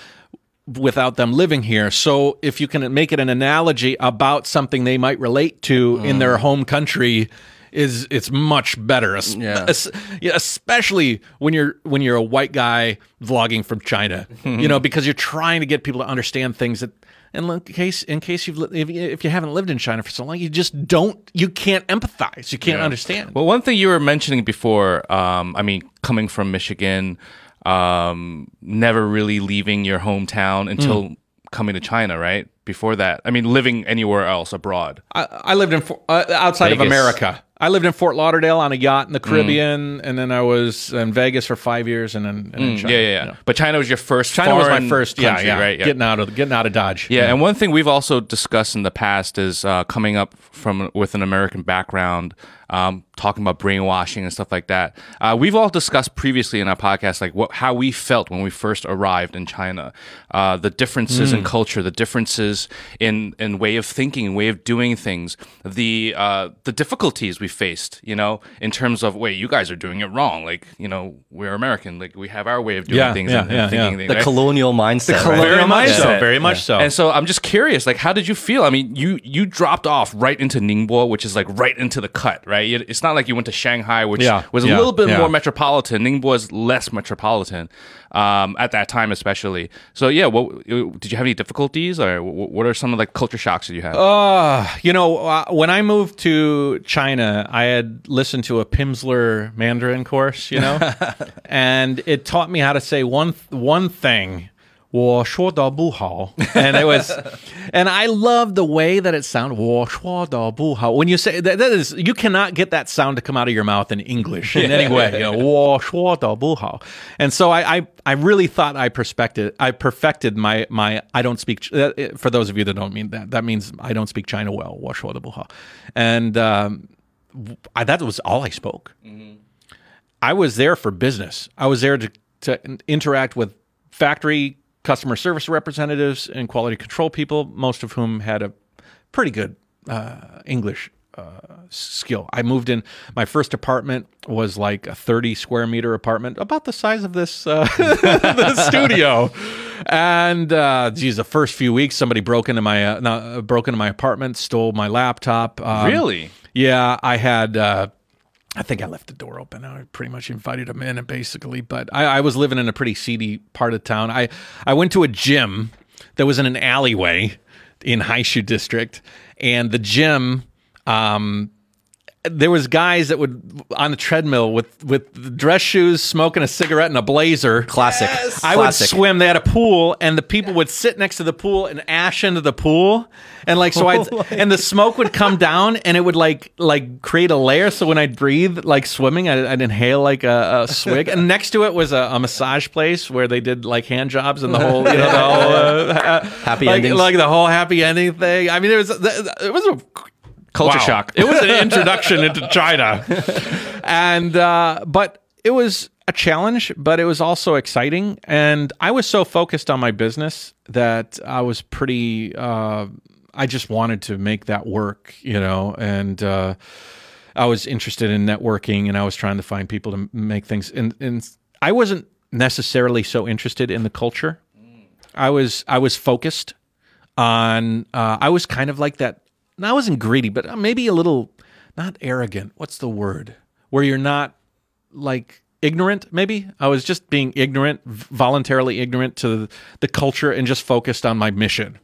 without them living here. So if you can make it an analogy about something they might relate to in their home country, is it's much better. Es- Yeah. es- yeah, especially when you're when you're a white guy vlogging from China, *laughs* you know, because you're trying to get people to understand things that. And in case, in case you've if you, if you haven't lived in China for so long, you just don't, you can't empathize, you can't understand. Well, one thing you were mentioning before, um, I mean, coming from Michigan, um, never really leaving your hometown until coming to China, right? Before that, I mean, living anywhere else abroad. I, I lived in uh, outside of America. I lived in Fort Lauderdale on a yacht in the Caribbean, and then I was in Vegas for five years, and then, and then China. yeah, yeah, yeah. But China was your first. China was my first, yeah, country, yeah, right? Yeah. getting out of getting out of Dodge. Yeah, and one thing we've also discussed in the past is uh, coming up from with an American background, um, talking about brainwashing and stuff like that. Uh, we've all discussed previously in our podcast, like what how we felt when we first arrived in China, uh, the differences in culture, the differences in in way of thinking, way of doing things, the uh, the difficulties we faced. You know, in terms of wait, you guys are doing it wrong. Like you know, we're American. Like we have our way of doing Yeah, things yeah, and, yeah, and thinking yeah. things. the right? colonial mindset. right? very Very much much so, so. very much so. And so I'm just curious, like, how did you feel? I mean, you you dropped off right into Ningbo, which is like right into the cut, right? It- It's not like you went to Shanghai, which Yeah, was a yeah, little bit yeah. more metropolitan. Ningbo was less metropolitan um, at that time, especially. So yeah, what did you have any difficulties, or what are some of the culture shocks that you had? Uh, you know, uh, when I moved to China, I had listened to a Pimsleur Mandarin course, you know, *laughs* and it taught me how to say one one thing. 我说的不好. And it was, *laughs* and I love the way that it sounded. 我说的不好. When you say that, that is, you cannot get that sound to come out of your mouth in English in any way. You know, *laughs* 我说的不好. And so I, I, I really thought I perfected, I perfected my, my, I don't speak, Ch- uh, for those of you that don't mean that, that means I don't speak China well. 我说的不好. And, um, I, that was all I spoke. I was there for business. I was there to, to interact with factory customer service representatives and quality control people, most of whom had a pretty good uh, English uh, skill. I moved in. My first apartment was like a 30 square meter apartment, about the size of this uh, *laughs* the studio. And uh, geez, the first few weeks, somebody broke into my uh, no, uh, broke into my apartment, stole my laptop. Um, Really? Yeah, I had. I think I left the door open. I pretty much invited him in, basically. But I, I was living in a pretty seedy part of town. I I went to a gym that was in an alleyway in Haishu District, and the gym. Um, there was guys that would on the treadmill with with dress shoes, smoking a cigarette and a blazer. Classic. I would swim. They had a pool, and the people would sit next to the pool and ash into the pool, and like so, I would *laughs* and the smoke would come down, and it would like like create a layer. So when I breathe like swimming, I, I'd inhale like a, a swig, and next to it was a, a massage place where they did like hand jobs and the whole you know the whole uh, *laughs* Happy like, endings. like the whole happy ending thing. I mean, it was it was a Culture Wow. shock. It was an introduction into *laughs* China, and uh, but it was a challenge, but it was also exciting. And I was so focused on my business that I was pretty. Uh, I just wanted to make that work, you know, and. Uh, I was interested in networking and I was trying to find people to make things and, and I wasn't necessarily so interested in the culture. I was I was focused on uh, I was kind of like that and I wasn't greedy, but maybe a little not arrogant. What's the word? Where you're not like ignorant maybe? I was just being ignorant voluntarily ignorant to the, the culture and just focused on my mission.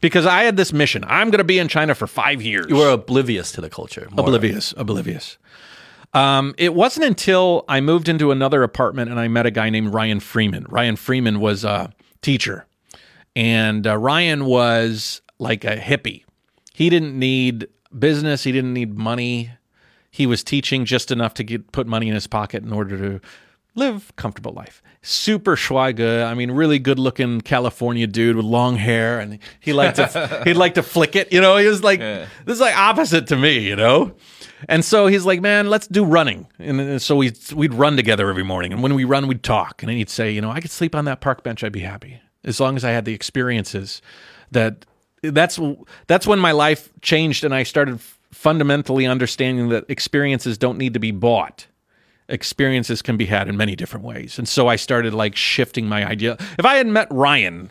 Because i had this mission. I'm going to be in china for five years. You were oblivious to the culture. oblivious oblivious. Um, it wasn't until i moved into another apartment and i met a guy named ryan freeman. Ryan freeman was a teacher. And uh, ryan was like a hippie he didn't need business he didn't need money he was teaching just enough to get put money in his pocket in order to live comfortable life. Super schweiger. I mean, really good looking California dude with long hair, and he liked to *laughs* he'd like to flick it. You know, he was like this is like opposite to me. You know. And so he's like, man, let's do running. And so we we'd run together every morning. And when we run, we'd talk. And then he'd say, you know, I could sleep on that park bench. I'd be happy as long as I had the experiences that that's that's when my life changed and I started fundamentally understanding that experiences don't need to be bought. Experiences can be had in many different ways. And so I started like shifting my idea. If I had met Ryan,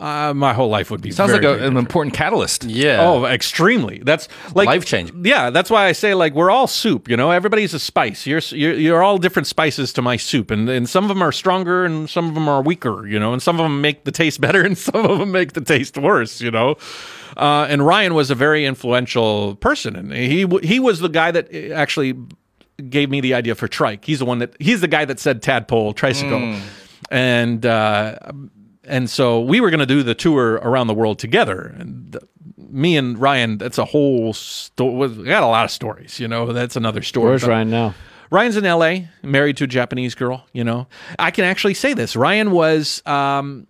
uh, my whole life would be Sounds very, like a, an important catalyst. Yeah. Oh, extremely. That's like Life-changing. Yeah, that's why I say like we're all soup. You know, everybody's a spice. You're you're, you're all different spices to my soup, and and some of them are stronger, and some of them are weaker. You know, and some of them make the taste *laughs* better, and some of them make the taste worse. You know. Uh, and Ryan was a very influential person, and he he was the guy that uh, actually gave me the idea for trike. He's the one that he's the guy that said tadpole tricycle, and uh, and so we were going to do the tour around the world together. And th- me and Ryan, that's a whole story. We got a lot of stories, you know. That's another story. Where's But Ryan now? Ryan's in L.A., married to a Japanese girl. You know, I can actually say this. Ryan was. Um,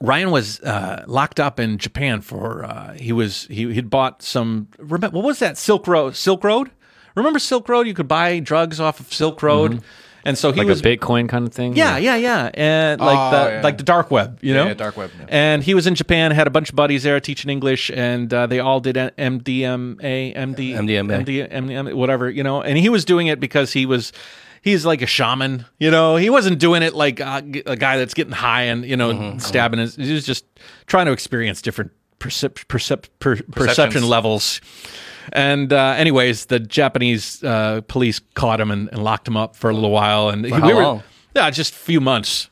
Ryan was uh, locked up in Japan for uh, he was he he'd bought some remember what was that Silk Road Silk Road remember Silk Road you could buy drugs off of Silk Road and so he Like was a Bitcoin kind of thing? yeah, yeah, yeah, and like Oh, the yeah. like the dark web, you know, yeah, dark web, yeah. And he was in Japan, had a bunch of buddies there teaching English, and uh, they all did MDMA, MD, MDMA. MD, MDMA, whatever, you know. And he was doing it because he was. He's like a shaman, you know. He wasn't doing it like uh, a guy that's getting high and you know Mm-hmm, stabbing. His, he was just trying to experience different percep- percep- per- perception levels. And uh, anyways, the Japanese uh, police caught him and, and locked him up for a little while. And how we were, long? yeah, just a few months.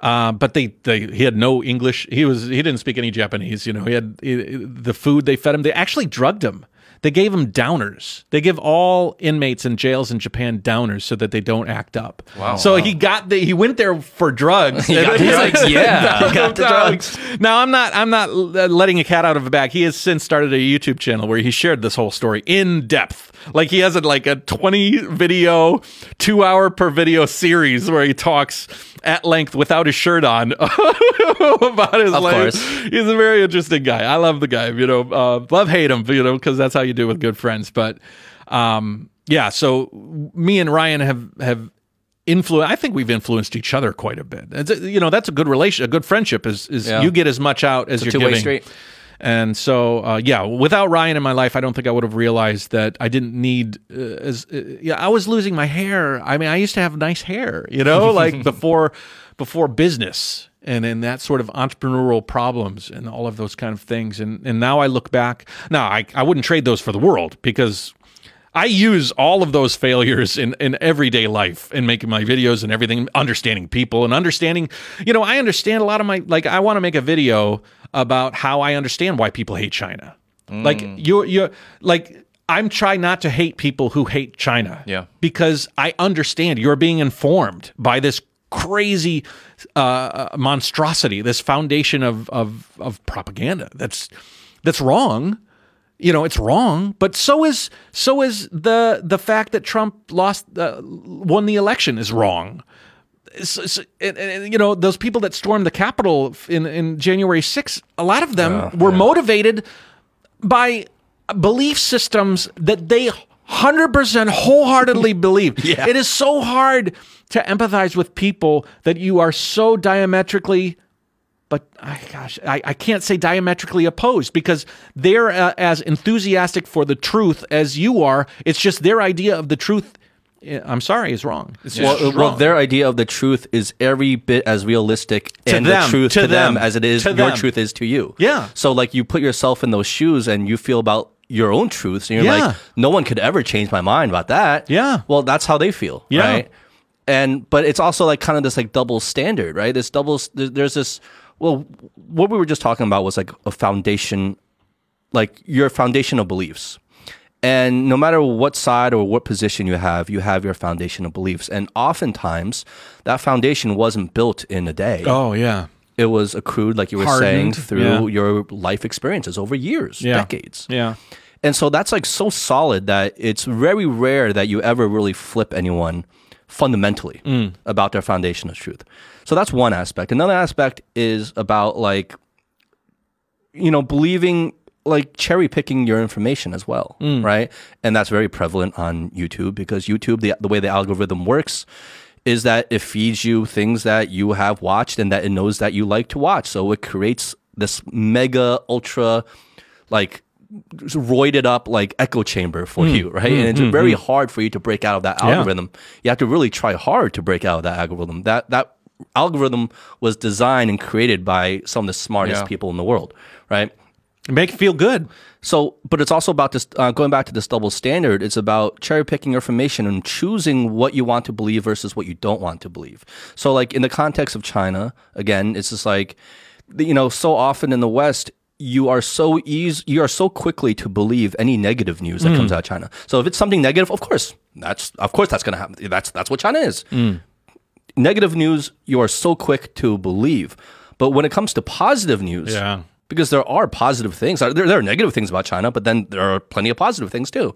Uh, but they, they, he had no English. He was, he didn't speak any Japanese. You know, he had he, the food they fed him. They actually drugged him. They gave him downers. They give all inmates in jails in Japan downers so that they don't act up. Wow. So he got the, he went there for drugs. He got the drugs, yeah. He got the drugs. Now I'm not I'm not uh, letting a cat out of a bag. He has since started a YouTube channel where he shared this whole story in depth. Like he has a, like a 20 video, two hour per video series where he talks at length without his shirt on *laughs* about his Of life. course. He's a very interesting guy. I love the guy. You know, uh, love hate him. You know, because that's how you do with good friends. But um, yeah, so me and Ryan have have influence. I think we've influenced each other quite a bit. It's a- you know, that's a good relation. A good friendship is is Yeah. you get as much out as a you're giving. street. And so, uh, yeah, without Ryan in my life, I don't think I would have realized that I didn't need. Uh, as uh, yeah, I was losing my hair. I mean, I used to have nice hair, you know, *laughs* like before before business and and that sort of entrepreneurial problems and all of those kind of things. And and now I look back. Now I I wouldn't trade those for the world because I use all of those failures in, in everyday life in making my videos and everything, understanding people and understanding, you know, I understand a lot of my, like, I want to make a video about how I understand why people hate China. Like, you're, you're, like, I'm trying not to hate people who hate China. Yeah. Because I understand you're being informed by this crazy uh, monstrosity, this foundation of, of, of propaganda that's, that's wrong you know it's wrong but so is so is the the fact that Trump lost uh, won the election is wrong So- so- and, and, you know those people that stormed the Capitol in in January 6th a lot of them were motivated by belief systems that they 100% wholeheartedly *laughs* believe it is so hard to empathize with people that you are so diametrically but I, gosh, I, I can't say diametrically opposed because they're uh, as enthusiastic for the truth as you are. It's just their idea of the truth. I'm sorry, is wrong. It's just uh, Well, wrong. well, their idea of the truth is every bit as realistic To and them, the truth to to, them, them, as it is your them. truth is to you. Yeah. So like you put yourself in those shoes and you feel about your own truths and you're Yeah. like, no one could ever change my mind about that. Yeah. Well, that's how they feel. Yeah. Right. And but it's also like kind of this like double standard, right? This double. There's this. Well, what we were just talking about was like a foundation, like your foundational beliefs. And no matter what side or what position you have, you have your foundational beliefs. And oftentimes, that foundation wasn't built in a day. oh yeah, It was accrued, like you were Hardened, saying, through yeah. your life experiences over years, yeah, decades. Yeah, And so that's like so solid that it's very rare that you ever really flip anyone fundamentally Mm. about their foundation of truth. So that's one aspect. Another aspect is about like, you know, believing like cherry picking your information as well, Mm. right? And that's very prevalent on YouTube because YouTube, the, the way the algorithm works is that it feeds you things that you have watched and that it knows that you like to watch. So it creates this mega ultra like roided up like echo chamber for mm. you, right? Mm, and it's mm, very hard for you to break out of that algorithm. You have to really try hard to break out of that algorithm. That that algorithm was designed and created by some of the smartest Yeah. people in the world, right? Make it feel good. So, but it's also about this uh, going back to this double standard. It's about cherry picking information and choosing what you want to believe versus what you don't want to believe. So, like in the context of China, again, it's just like, you know, so often in the West, you are so easy, you are so quickly to believe any negative news that comes out of China. So, if it's something negative, of course, that's of course that's going to happen. That's that's what China is. Negative news, you are so quick to believe. But when it comes to positive news, Yeah. Because there are positive things. Uh, there, there are negative things about China, but then there are plenty of positive things too.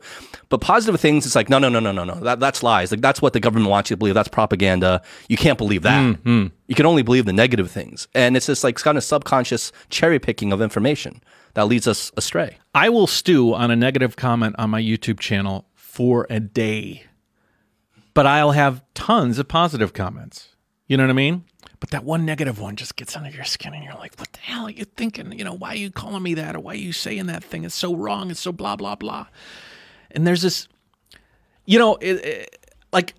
But positive things, it's like no, no, no, no, no, no. That, that's lies. Like that's what the government wants you to believe. That's propaganda. You can't believe that. Mm, hmm. You can only believe the negative things, and it's just like kind of subconscious cherry picking of information that leads us astray. I will stew on a negative comment on my YouTube channel for a day, but I'll have tons of positive comments. You know what I mean? But that one negative one just gets under your skin, and you're like, "What the hell are you thinking? You know, why are you calling me that, or why are you saying that thing? It's so wrong. It's so blah blah blah." And there's this, you know, it, it- like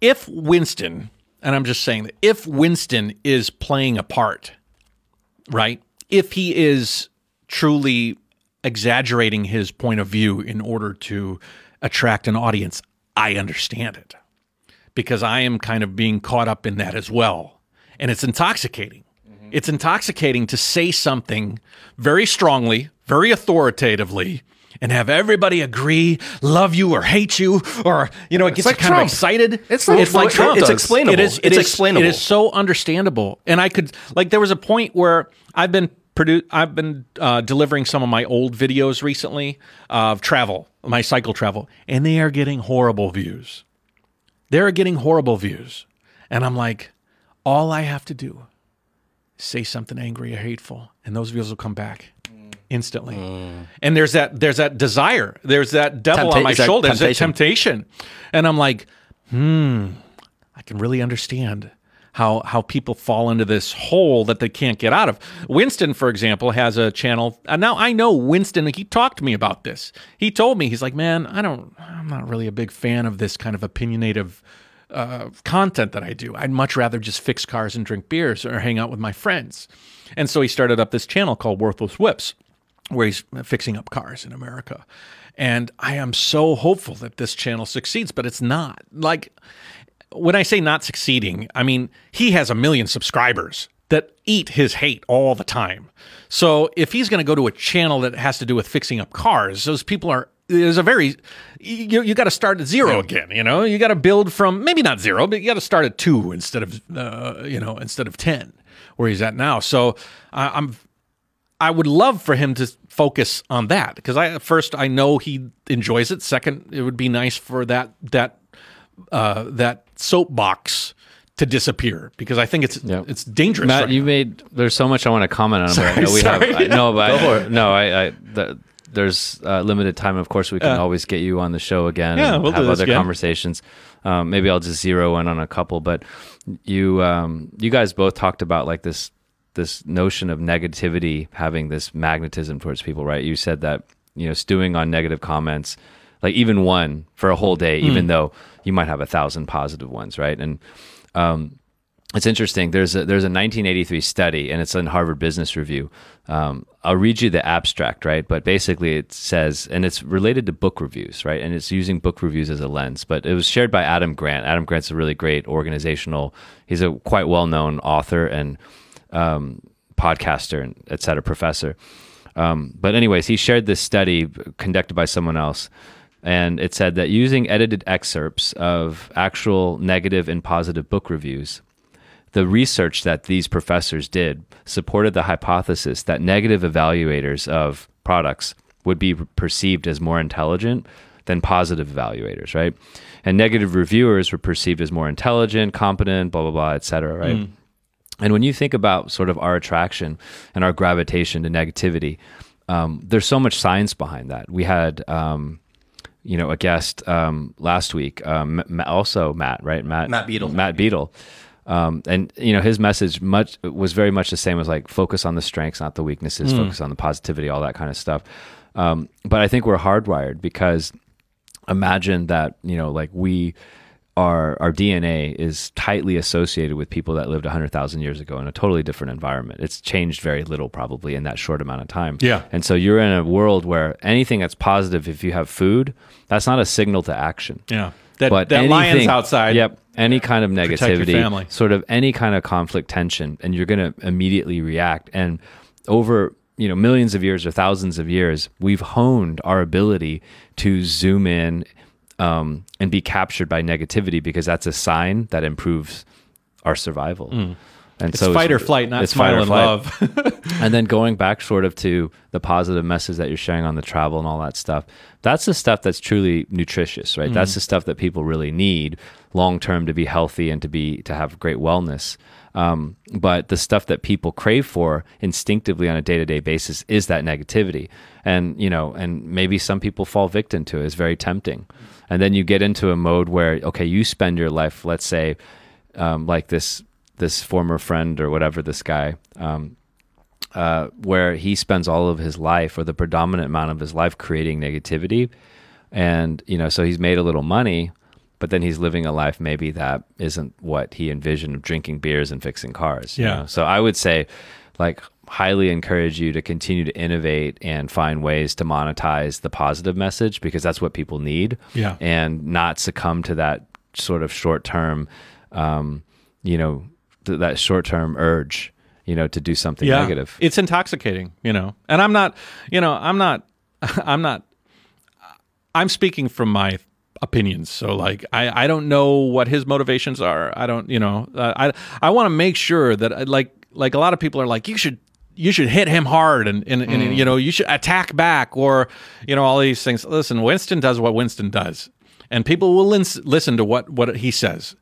if Winston, and I'm just saying that if Winston is playing a part, right? If he is truly exaggerating his point of view in order to attract an audience, I understand it because I am kind of being caught up in that as well. And it's intoxicating. It's intoxicating to say something very strongly, very authoritatively, and have everybody agree, love you or hate you, or you know, it gets like you kind Trump. of excited. It's like- it's like it's Trump. does. explainable. It is. It's explainable. It is so understandable. And I could like there was a point where I've been produ- I've been uh, delivering some of my old videos recently of travel, my cycle travel, and they are getting horrible views. They're getting horrible views, and I'm like, all I have to do is say something angry or hateful, and those views will come back. Instantly, and there's that there's that desire, there's that devil Tempta- on my shoulder, there's that temptation? temptation, and I'm like, hmm, I can really understand how how people fall into this hole that they can't get out of. Winston, for example, has a channel. And now I know Winston. He talked to me about this. He told me he's like, man, I don't. I'm not really a big fan of this kind of opinionative uh, content that I do. I'd much rather just fix cars and drink beers or hang out with my friends. And so he started up this channel called Worthless Whips, where he's fixing up cars in America. And I am so hopeful that this channel succeeds, but it's not. Like, when I say not succeeding, I mean he has a million subscribers that eat his hate all the time. So if he's going to go to a channel that has to do with fixing up cars, those people are there's a very you you got to start at zero again. You know, you got to build from maybe not zero, but you got to start at two instead of uh, you know instead of ten where he's at now. So I I'm I would love for him to focus on that because I first I know he enjoys it. Second, it would be nice for that that uh, that soapbox to disappear because I think it's Yep. it's dangerous. Matt, right you now. made. There's so much I want to comment on. Sorry, we sorry. have I, no, but I, no, I. I the, there's uh, limited time. Of course, we can Yeah. always get you on the show again. Yeah, and we'll have other again. conversations. Um, maybe I'll just zero in on a couple. But you, um, you guys both talked about like this this notion of negativity having this magnetism towards people, right? You said that you know stewing on negative comments, like even one for a whole day, even Hmm. though you might have a thousand positive ones, right? And um, it's interesting. There's a, there's a 1983 study, and it's in Harvard Business Review. Um, I'll read you the abstract, right? But basically, it says, and it's related to book reviews, right? And it's using book reviews as a lens. But it was shared by Adam Grant. Adam Grant's a really great organizational. He's a quite well known author and um, podcaster and et cetera, professor. Um, but anyways, he shared this study conducted by someone else, and it said that using edited excerpts of actual negative and positive book reviews, the research that these professors did supported the hypothesis that negative evaluators of products would be perceived as more intelligent than positive evaluators, right? And negative reviewers were perceived as more intelligent, competent, blah blah blah, et cetera, right? And when you think about sort of our attraction and our gravitation to negativity, um, there's so much science behind that. We had, um, you know, a guest um, last week, um, also Matt, right? Matt Matt Beadle. Matt Beadle. Um, and you know his message much was very much the same as like focus on the strengths, not the weaknesses. Focus on the positivity, all that kind of stuff. Um, but I think we're hardwired because imagine that you know like we our our DNA is tightly associated with people that lived 100,000 years ago in a totally different environment. It's changed very little probably in that short amount of time. Yeah. And so you're in a world where anything that's positive if you have food, that's not a signal to action. Yeah. That, But that lion's outside. Yep. Any kind of negativity, sort of any kind of conflict, tension, and you're going to immediately react. And over you know millions of years or thousands of years, we've honed our ability to zoom in um, and be captured by negativity because that's a sign that improves our survival. And Hmm. It's fight or flight, not it's fight smile or and love. *laughs* and then going back sort of to the positive message that you're sharing on the travel and all that stuff that's the stuff that's truly nutritious right? That's the stuff that people really need long term to be healthy and to be to have great wellness. Um, but the stuff that people crave for instinctively on a day-to-day basis is that negativity. And you know and maybe some people fall victim to it. It's very tempting and then you get into a mode where okay you spend your life let's say um, like this this former friend or whatever this guy um, uh, where he spends all of his life or the predominant amount of his life creating negativity and you know so he's made a little money but then he's living a life maybe that isn't what he envisioned of drinking beers and fixing cars you Yeah. know? so i would say like highly encourage you to continue to innovate and find ways to monetize the positive message because that's what people need Yeah. and not succumb to that sort of short term um, you know th- that short term urge you know to do something negative It's intoxicating, you know. And I'm not, you know, I'm not, *laughs* I'm not, I'm speaking from my opinions. So like, I, I don't know what his motivations are. I don't, you know, uh, I, I want to make sure that like, like a lot of people are like, you should, you should hit him hard and, and, and mm. you know, you should attack back or, you know, all these things. Listen, Winston does what Winston does and people will lins- listen to what, what he says.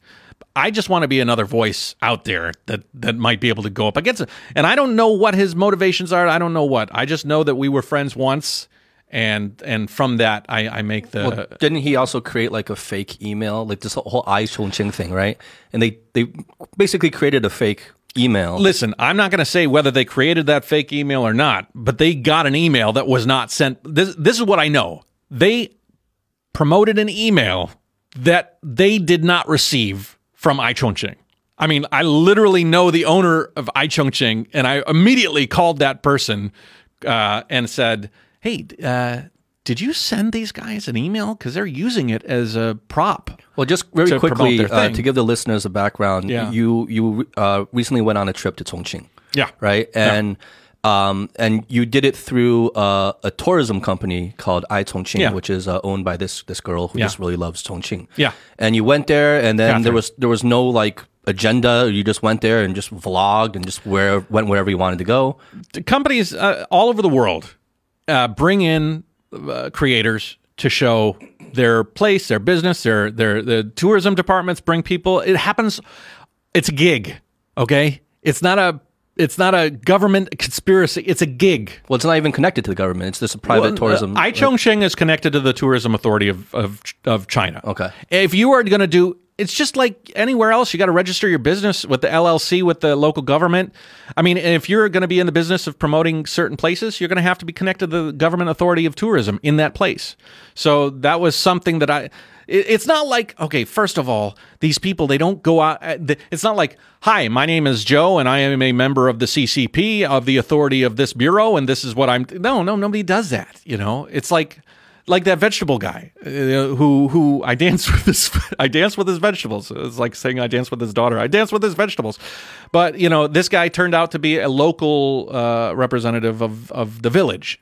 I just want to be another voice out there that that might be able to go up against it. And I don't know what his motivations are. I don't know what. I just know that we were friends once, and and from that I, I make the Well, didn't he also create like a fake email, like this whole iChongqing thing, right? And they they basically created a fake email. Listen, I'm not going to say whether they created that fake email or not, but they got an email that was not sent. This this is what I know. They promoted an email that they did not receive from iChongqing. I mean, I literally know the owner of iChongqing, and I immediately called that person uh, and said, "Hey, uh, did you send these guys an email? Because they're using it as a prop." Well, just very to quickly uh, to give the listeners a background, Yeah. you you uh, recently went on a trip to Chongqing, Yeah. right? And um, and you did it through uh, a tourism company called iChongqing, Yeah. which is uh, owned by this this girl who Yeah. just really loves Chongqing. Yeah. And you went there, and then there was there was no like agenda. You just went there and just vlogged and just where went wherever you wanted to go. companies uh, all over the world uh, bring in uh, creators to show their place, their business, their their the tourism departments bring people. It happens. It's a gig, okay. It's not a it's not a government conspiracy. It's a gig. Well, it's not even connected to the government. It's just a private tourism. Uh, Chongqing is connected to the tourism authority of of, of China. Okay. If you are going to do, it's just like anywhere else. You got to register your business with the LLC with the local government. I mean, if you're going to be in the business of promoting certain places, you're going to have to be connected to the government authority of tourism in that place. So that was something that I. It's not like okay. First of all, these people they don't go out. uh, It's not like hi, my name is Joe, and I am a member of the CCP of the authority of this bureau, and this is what I'm. No, no, nobody does that. You know, it's like like that vegetable guy uh, who who I dance *laughs* with his I dance with his vegetables. It's like saying I dance with his daughter. I dance with his vegetables. But you know, this guy turned out to be a local uh, representative of of the village,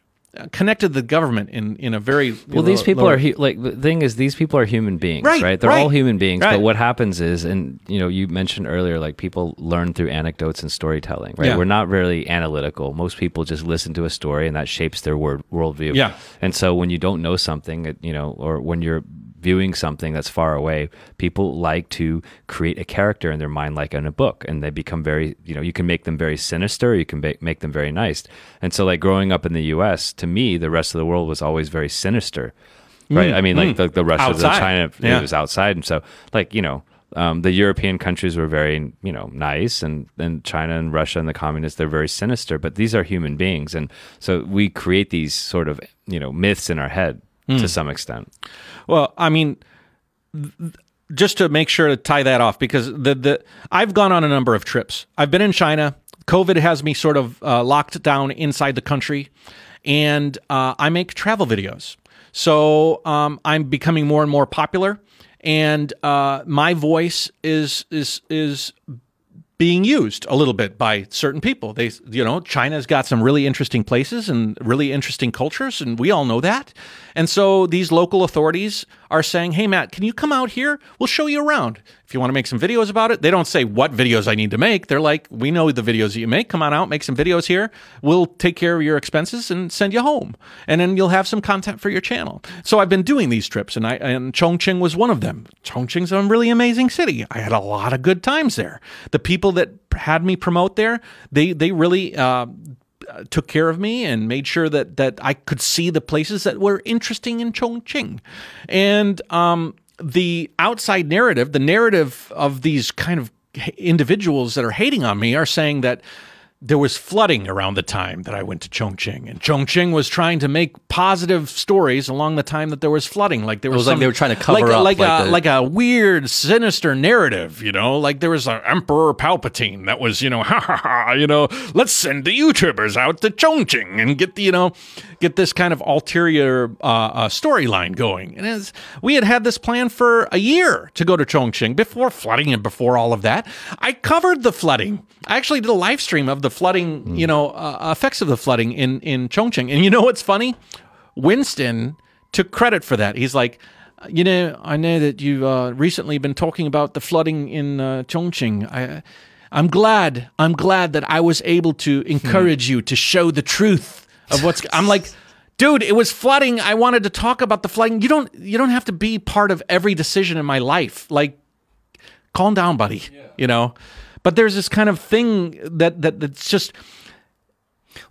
connected the government in in a very Well, these people are hu- like the thing is these people are human beings, Right, right? They're all human beings. right. But what happens is, and you know, you mentioned earlier, like people learn through anecdotes and storytelling, right? Yeah. We're not really analytical. Most people just listen to a story, and that shapes their word worldview. Yeah. And so when you don't know something, it- you know, or when you're viewing something that's far away, people like to create a character in their mind, like in a book, and they become very, you know, you can make them very sinister, you can ba- make them very nice. And so, like growing up in the U.S., to me, the rest of the world was always very sinister, right? I mean, like the, the of Outside. the China, Yeah. it was outside, and so, like, you know. Um, the European countries were very, you know, nice, and and China and Russia and the communists they're very sinister. But these are human beings, and so we create these sort of you know myths in our head to some extent. Well, I mean, th- just to make sure to tie that off, because the the I've gone on a number of trips. I've been in China. COVID has me sort of uh, locked down inside the country, and uh, I make travel videos. So um, I'm becoming more and more popular, and uh, my voice is is is being used a little bit by certain people. They, you know, China's got some really interesting places and really interesting cultures, and we all know that. And so these local authorities are saying, "Hey, Matt, can you come out here? We'll show you around. If you want to make some videos about it." They don't say what videos I need to make. They're like, "We know the videos that you make. Come on out, make some videos here. We'll take care of your expenses and send you home, and then you'll have some content for your channel." So I've been doing these trips, and I and Chongqing was one of them. Chongqing's a really amazing city. I had a lot of good times there. The people that had me promote there, they they really. Uh, took care of me and made sure that that I could see the places that were interesting in Chongqing, and um, the outside narrative, the narrative of these kind of individuals that are hating on me, are saying that there was flooding around the time that I went to Chongqing, and Chongqing was trying to make positive stories along the time that there was flooding. Like there was, was like they were trying to cover like, a- up, like, like a the- like a weird, sinister narrative. You know, like there was an Emperor Palpatine that was, you know, *laughs* ha ha ha. You know, let's send the YouTubers out to Chongqing and get the, you know, get this kind of ulterior uh, uh, storyline going. And as we had had this plan for a year to go to Chongqing before flooding and before all of that, I covered the flooding. I actually did a live stream of the flooding, you know, uh, effects of the flooding in in Chongqing. And you know what's funny? Winston took credit for that. He's like, you know, I know that you've uh, recently been talking about the flooding in uh, Chongqing. I, I'm glad. I'm glad that I was able to encourage you to show the truth of what's. I'm like, dude, it was flooding. I wanted to talk about the flooding. You don't. You don't have to be part of every decision in my life. Like, calm down, buddy. You know. But there's this kind of thing that that that's just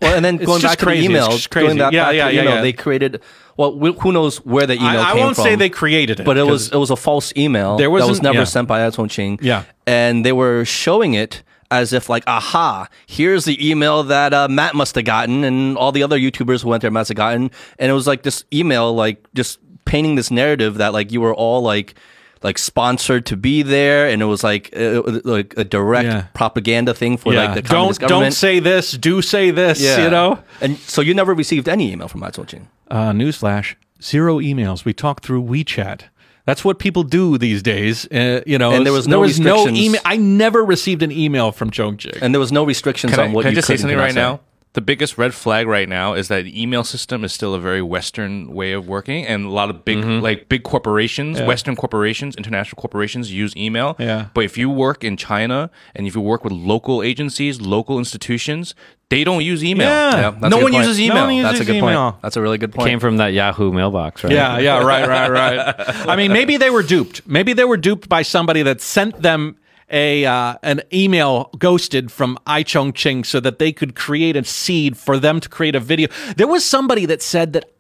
Well, and then *laughs* going back to crazy. the It's email, just crazy. going back, Yeah, back yeah, to the yeah, email, yeah. they created. Well, who knows where the email I, I won't from? say they created it, but it was it was a false email There that was never yeah. sent by Chongqing. Yeah. and they were showing it as if like, aha, here's the email that uh, Matt must have gotten, and all the other YouTubers who went there must have gotten, and it was like this email, like just painting this narrative that like you were all like. Like sponsored to be there, and it was like uh, like a direct Yeah. propaganda thing for like the communist don't communist don't say this. Do say this. Yeah. You know. And so you never received any email from Matt Chongqing. Uh, newsflash: zero emails. We talk through WeChat. That's what people do these days. Uh, you know, And there was no there was no email. I never received an email from Chongqing. And there was no restrictions Can I, on what can I you just say could and something right not now? The biggest red flag right now is that the email system is still a very Western way of working, and a lot of big, Mm-hmm. like big corporations, Western corporations, international corporations use email. Yeah. But if you work in China and if you work with local agencies, local institutions, they don't use email. Yeah. Yeah, that's no one uses No email. one uses That's a good email. point. That's a really good point. Came from that Yahoo mailbox, right? Yeah, yeah, right, right, right. *laughs* I mean, maybe they were duped. Maybe they were duped by somebody that sent them a uh, an email ghosted from iChongqing so that they could create a seed for them to create a video. There was somebody that said that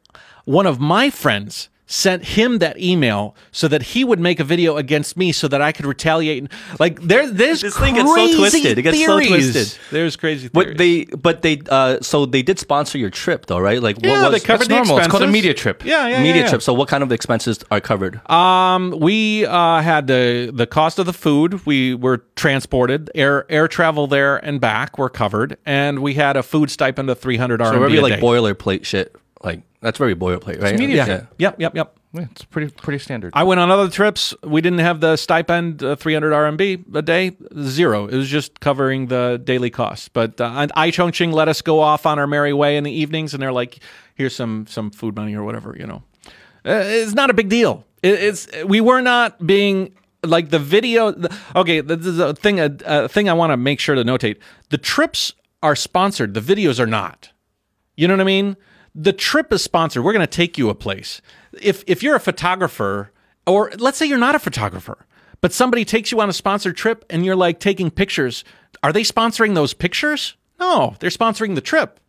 one of my friends sent him that email so that he would make a video against me so that I could retaliate. Like there, there's This thing gets so crazy twisted. It gets so theories. twisted. There's crazy. Theories. But they, but they, uh, so they did sponsor your trip, though, right? Like, yeah, what was they covered that's the normal. It's called a media trip. Yeah, yeah, media yeah, yeah. trip? So, what kind of expenses are covered? Um, we uh, had the the cost of the food. We were transported. Air air travel there and back were covered, and we had a food stipend of three hundred RMB so, very a like boilerplate shit. Like, that's very boilerplate, right? Media yeah. trip. Yep, yep, yep. Yeah, it's pretty pretty standard. I went on other trips. We didn't have the stipend, uh, 300 RMB a day, zero. It was just covering the daily costs. But uh, and I Chongqing let us go off on our merry way in the evenings, and they're like, "Here's some some food money or whatever." You know, uh, it's not a big deal. It, it's we were not being like the video. The, okay, this is a thing. A, a thing I want to make sure to notate: the trips are sponsored. The videos are not. You know what I mean? The trip is sponsored. We're going to take you a place. If if you're a photographer, or let's say you're not a photographer, but somebody takes you on a sponsored trip and you're like taking pictures, are they sponsoring those pictures? No, they're sponsoring the trip.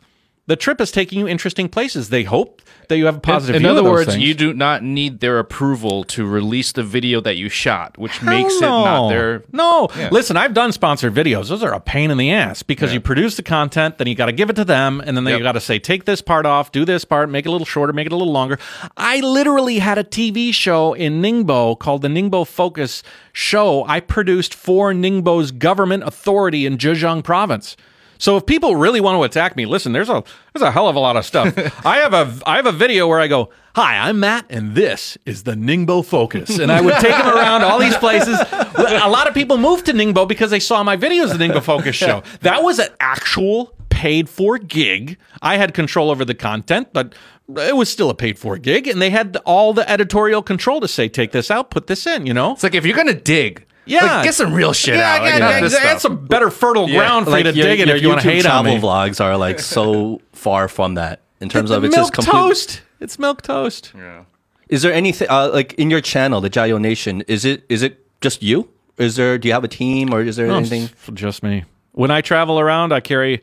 The trip is taking you interesting places. They hope that you have a positive In view other words, things. you do not need their approval to release the video that you shot, which Hell makes it no. not their. No, listen, I've done sponsored videos. Those are a pain in the ass because you produce the content, then you got to give it to them, and then they Yep. got to say, take this part off, do this part, make it a little shorter, make it a little longer. I literally had a TV show in Ningbo called the Ningbo Focus Show. I produced for Ningbo's government authority in Zhejiang province. So if people really want to attack me, listen, there's a there's a hell of a lot of stuff. *laughs* I have a I have a video where I go, "Hi, I'm Matt, and this is the Ningbo Focus," and I would take them *laughs* around all these places. A lot of people moved to Ningbo because they saw my videos the Ningbo Focus show. That was an actual paid for gig. I had control over the content, but it was still a paid for gig, and they had all the editorial control to say, "Take this out, put this in." You know. It's like if you're gonna dig, Yeah. like, get some real shit yeah, out. yeah, like, not yeah, this that's stuff. some better fertile ground for you to your, dig in your if you want to YouTube hate on travel me. vlogs are like so *laughs* far from that in terms of it's milk just complete. toast. It's milk toast. Yeah. Is there anything uh, like in your channel, the JaYoe Nation? Is it is it just you? Is there? Do you have a team or is there No, anything? it's just me. When I travel around, I carry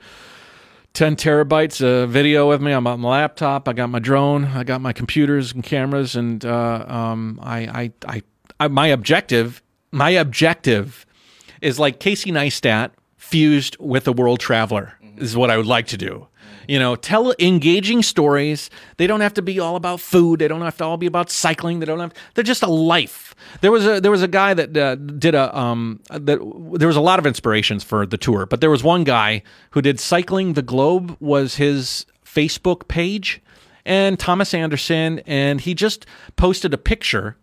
10 terabytes of video with me. I'm on my laptop. I got my drone. I got my computers and cameras. And uh, um, I, I, I, I, my objective, my objective is like Casey Neistat fused with a world traveler is what I would like to do. You know, tell engaging stories. They don't have to be all about food. They don't have to all be about cycling. They don't have. They're just a life. There was a there was a guy that uh, did a um that there was a lot of inspirations for the tour, but there was one guy who did cycling the globe was his Facebook page, and Thomas Anderson, and he just posted a picture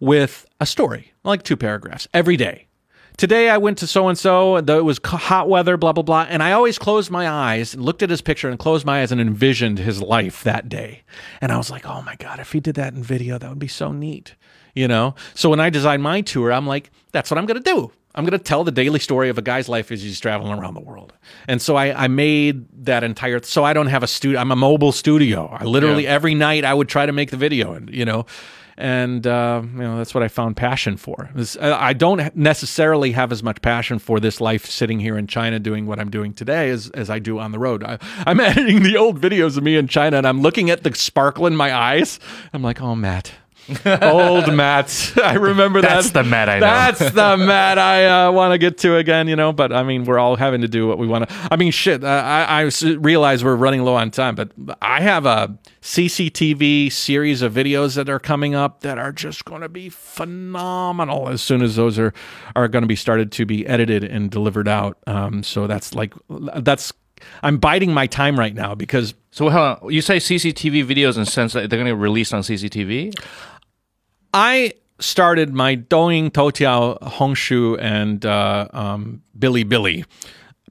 with a story, like two paragraphs every day. Today I went to so and so, and it was hot weather, blah blah blah, and I always closed my eyes and looked at his picture and closed my eyes and envisioned his life that day. And I was like, "Oh my god, if he did that in video, that would be so neat." You know? So when I designed my tour, I'm like, "That's what I'm going to do." I'm going to tell the daily story of a guy's life as he's traveling around the world. And so I, I made that entire, so I don't have a studio. I'm a mobile studio. I literally every night I would try to make the video and, you know, and uh, you know that's what I found passion for. I don't necessarily have as much passion for this life sitting here in China doing what I'm doing today as, as I do on the road. I, I'm *laughs* editing the old videos of me in China, and I'm looking at the sparkle in my eyes. I'm like, oh, Matt. Old Matt. *laughs* I remember that. That's the Matt I know. That's the Matt I uh, want to get to again, you know. But I mean, we're all having to do what we want to. I mean, shit. Uh, I, I realize we're running low on time, but I have a CCTV series of videos that are coming up that are just going to be phenomenal as soon as those are are going to be started to be edited and delivered out. Um, so that's like that's. I'm biding my time right now because So hold on. You say CCTV videos in the sense that they're going to release on CCTV? I started my Douyin Toutiao Hongshu and uh, um, Bilibili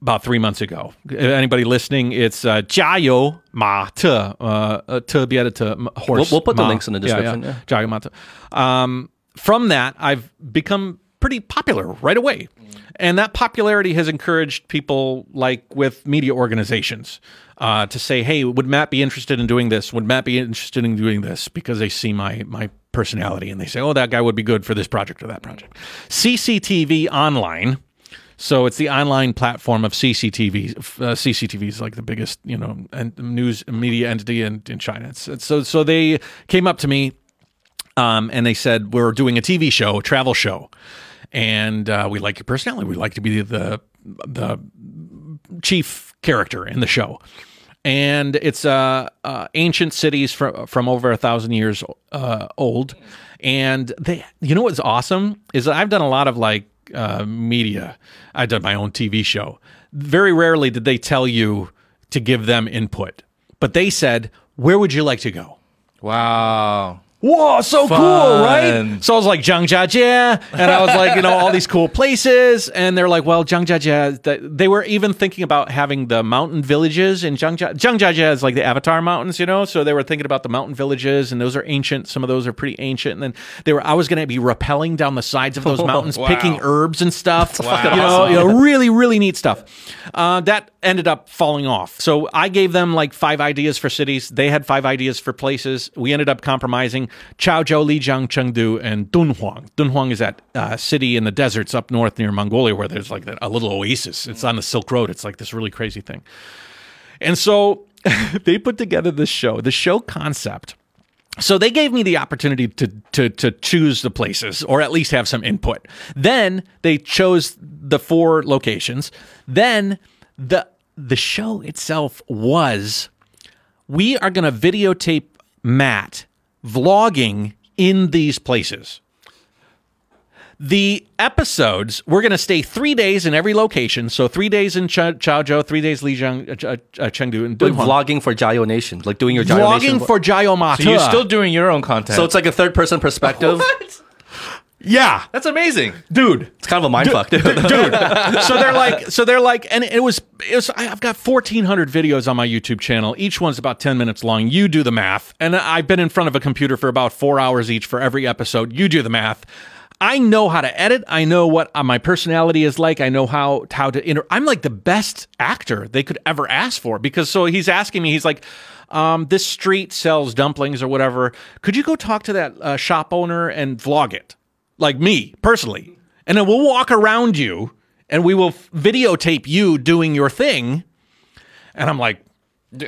about three months ago. Anybody listening, it's uh, Jiao Ma Te, uh, uh, Te be added to horse. We'll, we'll put ma. the links in the description. Jiao Ma Te. Um, from that, I've become pretty popular right away. And that popularity has encouraged people like with media organizations uh, to say, hey, would Matt be interested in doing this? Would Matt be interested in doing this? Because they see my my personality and they say, oh, that guy would be good for this project or that project. CCTV Online. So it's the online platform of CCTV. Uh, CCTV is like the biggest, you know, and news media entity in, in China. It's, it's, so so they came up to me um, and they said we're doing a TV show, a travel show, and uh, we like your personality. We'd like to be the the chief character in the show, and it's uh, uh, ancient cities from from over a thousand years uh, old, and they. You know what's awesome is that I've done a lot of like uh, media. I've done my own TV show. Very rarely did they tell you to give them input, but they said, "Where would you like to go?" Wow. Whoa, so cool, right? So I was like Zhangjiajie, and I was like, you know, all these cool places, and they're like, well, Zhangjiajie. th- They were even thinking about having the mountain villages in Zhangjia. Zhangjiajie is like the Avatar Mountains, you know. So they were thinking about the mountain villages, and those are ancient. Some of those are pretty ancient. And then they were, I was going to be rappelling down the sides of those *laughs* mountains, Wow. picking herbs and stuff. Wow. You know, you know, really, really neat stuff. Uh, that ended up falling off. So I gave them like five ideas for cities. They had five ideas for places. We ended up compromising Chaozhou, Lijiang, Chengdu, and Dunhuang. Dunhuang is that uh, city in the deserts up north near Mongolia where there's like a little oasis. It's on the Silk Road. It's like this really crazy thing. And so *laughs* they put together this show, the show concept. So they gave me the opportunity to, to to choose the places or at least have some input. Then they chose the four locations. Then the the show itself was we are going to videotape Matt vlogging in these places. The episodes, we're going to stay three days in every location. So three days in Ch- Chaozhou, three days Lijiang, uh, uh, Chengdu, and Like Dunhuang. vlogging for JaYoe Nation, like doing your JaYoe Vlogging Nation. for Jayo Mata. So you're still doing your own content. so it's like a third person perspective. *laughs* yeah, that's amazing. dude. It's kind of a mind fuck, dude. dude. *laughs* So they're like, so they're like, and it was, it was. I- I've got fourteen hundred videos on my YouTube channel. Each one's about ten minutes long. You do the math, and I've been in front of a computer for about four hours each for every episode. You do the math. I know how to edit. I know what uh, my personality is like. I know how how to. Inter- I'm like the best actor they could ever ask for because so he's asking me. He's like. Um, this street sells dumplings or whatever. Could you go talk to that uh, shop owner and vlog it? Like me personally, and then we'll walk around you and we will videotape you doing your thing. And I'm like,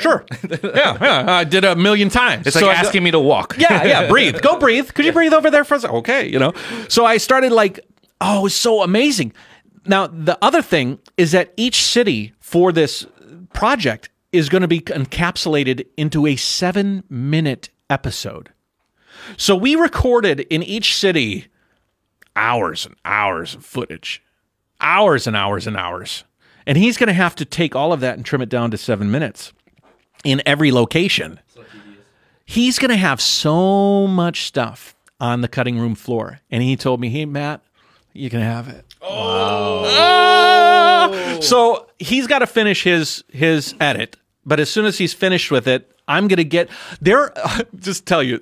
sure, *laughs* yeah, yeah, I did a million times. It's So like I- asking me to walk. *laughs* yeah, yeah, breathe, go breathe. Could you breathe over there for a second? Okay, you know. So I started like, oh, it was so amazing. Now the other thing is that each city for this project is going to be encapsulated into a seven-minute episode. So we recorded in each city hours and hours of footage, hours and hours and hours. And he's going to have to take all of that and trim it down to seven minutes in every location. He's going to have so much stuff on the cutting room floor. And he told me, hey, Matt, you can have it. Oh. Ah! So he's got to finish his his edit, but as soon as he's finished with it, I'm gonna get there. *laughs* just tell you,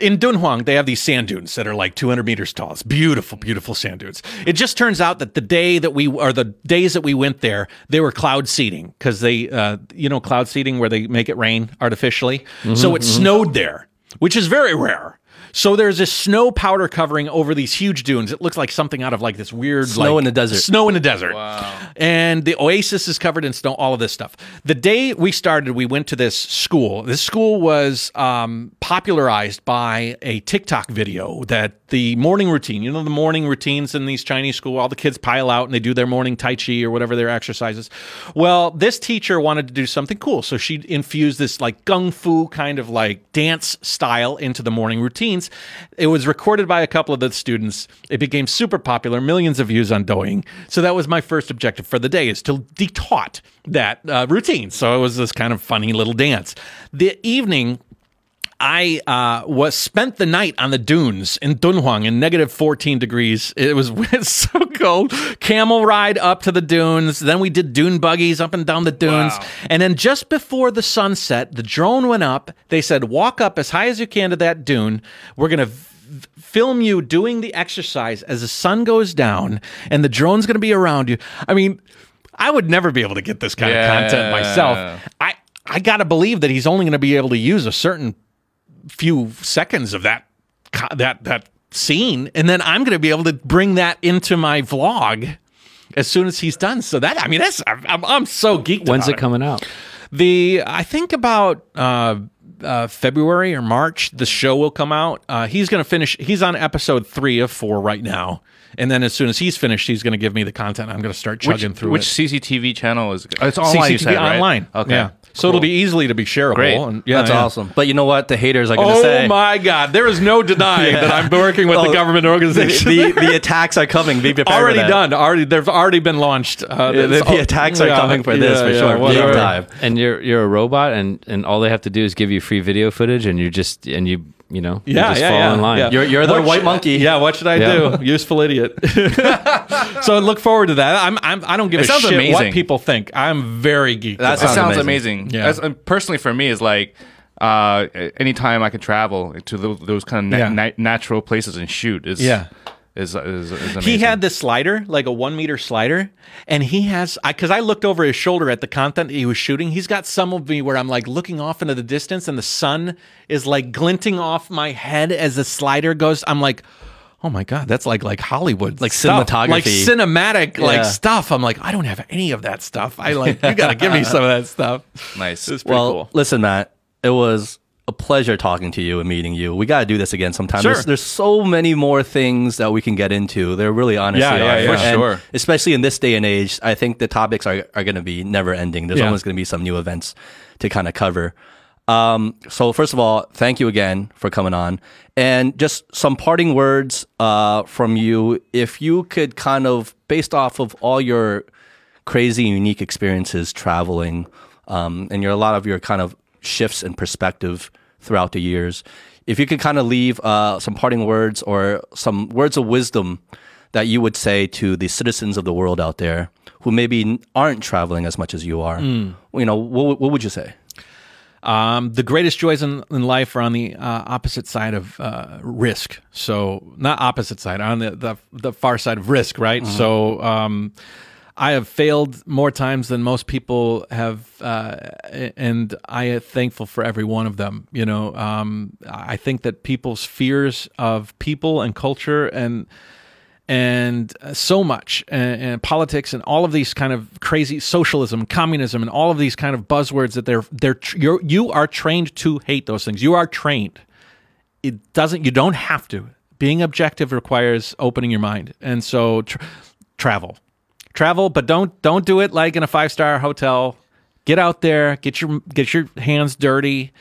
in Dunhuang they have these sand dunes that are like 200 meters tall. It's beautiful, beautiful sand dunes. It just turns out that the day that we or the days that we went there, they were cloud seeding because they, uh, you know, cloud seeding where they make it rain artificially. so it snowed there, which is very rare. So there's this snow powder covering over these huge dunes. It looks like something out of like this weird Snow like, in the desert. Snow in the desert. Wow. And the oasis is covered in snow, all of this stuff. The day we started, we went to this school. This school was um, popularized by a TikTok video that the morning routine, you know, the morning routines in these Chinese school, all the kids pile out and they do their morning Tai Chi or whatever their exercises. Well, this teacher wanted to do something cool. So she infused this like gung fu kind of like dance style into the morning It was recorded by a couple of the students. It became super popular, millions of views on Douyin. So that was my first objective for the day is to be taught that uh, routine. So it was this kind of funny little dance. The evening I uh, was spent the night on the dunes in Dunhuang in negative 14 degrees. *laughs* It was so cold. Camel ride up to the dunes. Then we did dune buggies up and down the dunes. And then just before the sunset, the drone went up. They said, walk up as high as you can to that dune. We're going to film you doing the exercise as the sun goes down and the drone's going to be around you. I mean, I would never be able to get this kind of content myself. I, I got to believe that he's only going to be able to use a certain few seconds of that that that scene and then I'm going to be able to bring that into my vlog as soon as he's done. So that I mean that's I'm, I'm, I'm so geeked When's about it coming out? the I think about uh, uh, February or March the show will come out. Uh, he's going to finish. He's on episode three of four right now, and then as soon as he's finished, he's going to give me the content. I'm going to start Which, chugging through which it. CCTV channel is? It's online. you CCTV said, right? online. Okay. Yeah. So it'll be easily to be shareable. Great. And, yeah, That's yeah. awesome. But you know what? The haters are going to Oh say. Oh my God! There is no denying *laughs* Yeah. that I'm working with *laughs* Oh, the government organization. the, the attacks are coming. Be prepared already done. Already, they've already been launched. Uh, Yeah, the, the attacks are yeah, coming for this for yeah, sure. Big time. And you're you're a robot, and and all they have to do is give you free video footage, and you just and you you know you Yeah, just yeah, fall yeah, in line. yeah. You're, you're the What white sh- monkey. Yeah, what should I Yeah. do? Useful idiot. *laughs* so look forward to that. I'm, I'm I don't give It a sounds shit what people think. I'm very geeked. That sounds sounds amazing. amazing. Yeah. As, personally, for me, is like uh, anytime I can travel to those, those kind of na- Yeah. na- natural places and shoot is Yeah. Is, is, is amazing. He had this slider, like a one meter slider, and he has I because I, looked over his shoulder at the content he was shooting. He's got some of me where I'm like looking off into the distance, and the sun is like glinting off my head as the slider goes. I'm like, oh my god, that's like like Hollywood, Like stuff. cinematography. like cinematic, Yeah. like stuff. I'm like, I don't have any of that stuff. I like, you got to give me some of that stuff. Nice. It's pretty well, cool. listen, Matt, it was a pleasure talking to you and meeting you. We got to do this again sometime. Sure. There's, there's so many more things that we can get into. There really honestly Yeah, yeah, yeah. For And sure. Especially in this day and age, I think the topics are, are going to be never ending. There's Yeah. always going to be some new events to kind of cover. Um, so first of all, thank you again for coming on, and just some parting words uh, from you. If you could kind of, based off of all your crazy, unique experiences traveling, um, and your a lot of your kind of shifts in perspective throughout the years, if you could kind of leave uh, some parting words or some words of wisdom that you would say to the citizens of the world out there who maybe aren't traveling as much as you are, you know, what, what would you say? Um, the greatest joys in, in life are on the uh, opposite side of uh, risk. So, not opposite side, on the, the, the far side of risk, right? So, um, I have failed more times than most people have, uh, and I am thankful for every one of them. You know, um, I think that people's fears of people and culture and and uh, so much and, and politics and all of these kind of crazy socialism communism and all of these kind of buzzwords that they're they're you're, you are trained to hate those things. You are trained. It doesn't you don't have to. Being objective requires opening your mind. And so tr- travel travel but don't don't do it like in a five star hotel. Get out there get your get your hands dirty.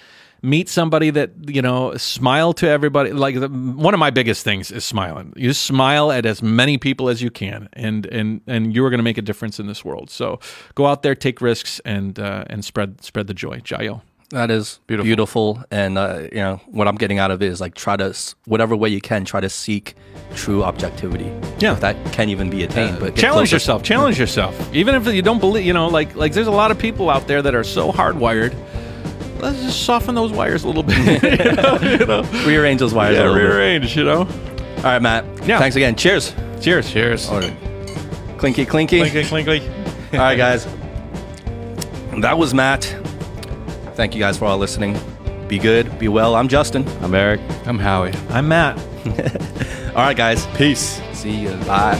Meet somebody that you know smile to everybody. Like the, one of my biggest things is smiling. You smile at as many people as you can and and and you're going to make a difference in this world. So go out there take risks and uh, and spread spread the joy. JaYoe That is beautiful. And, uh, you know, what I'm getting out of it is like try to, whatever way you can, try to seek true objectivity. Yeah. If that can't even be attained. but challenge closer. yourself challenge yourself even if you don't believe you know like like there's a lot of people out there that are so hardwired let's just soften those wires a little bit *laughs* you know, you know? Rearrange those wires yeah little bit. rearrange you know All right, Matt. Yeah. Thanks again. Cheers. cheers cheers All right. Clinky, clinky. clinky clinky All right, guys. That was Matt. Thank you guys for all listening. Be good. Be well. I'm Justin. I'm Eric. I'm Howie. i'm matt *laughs* All right, guys. Peace. See you. Bye.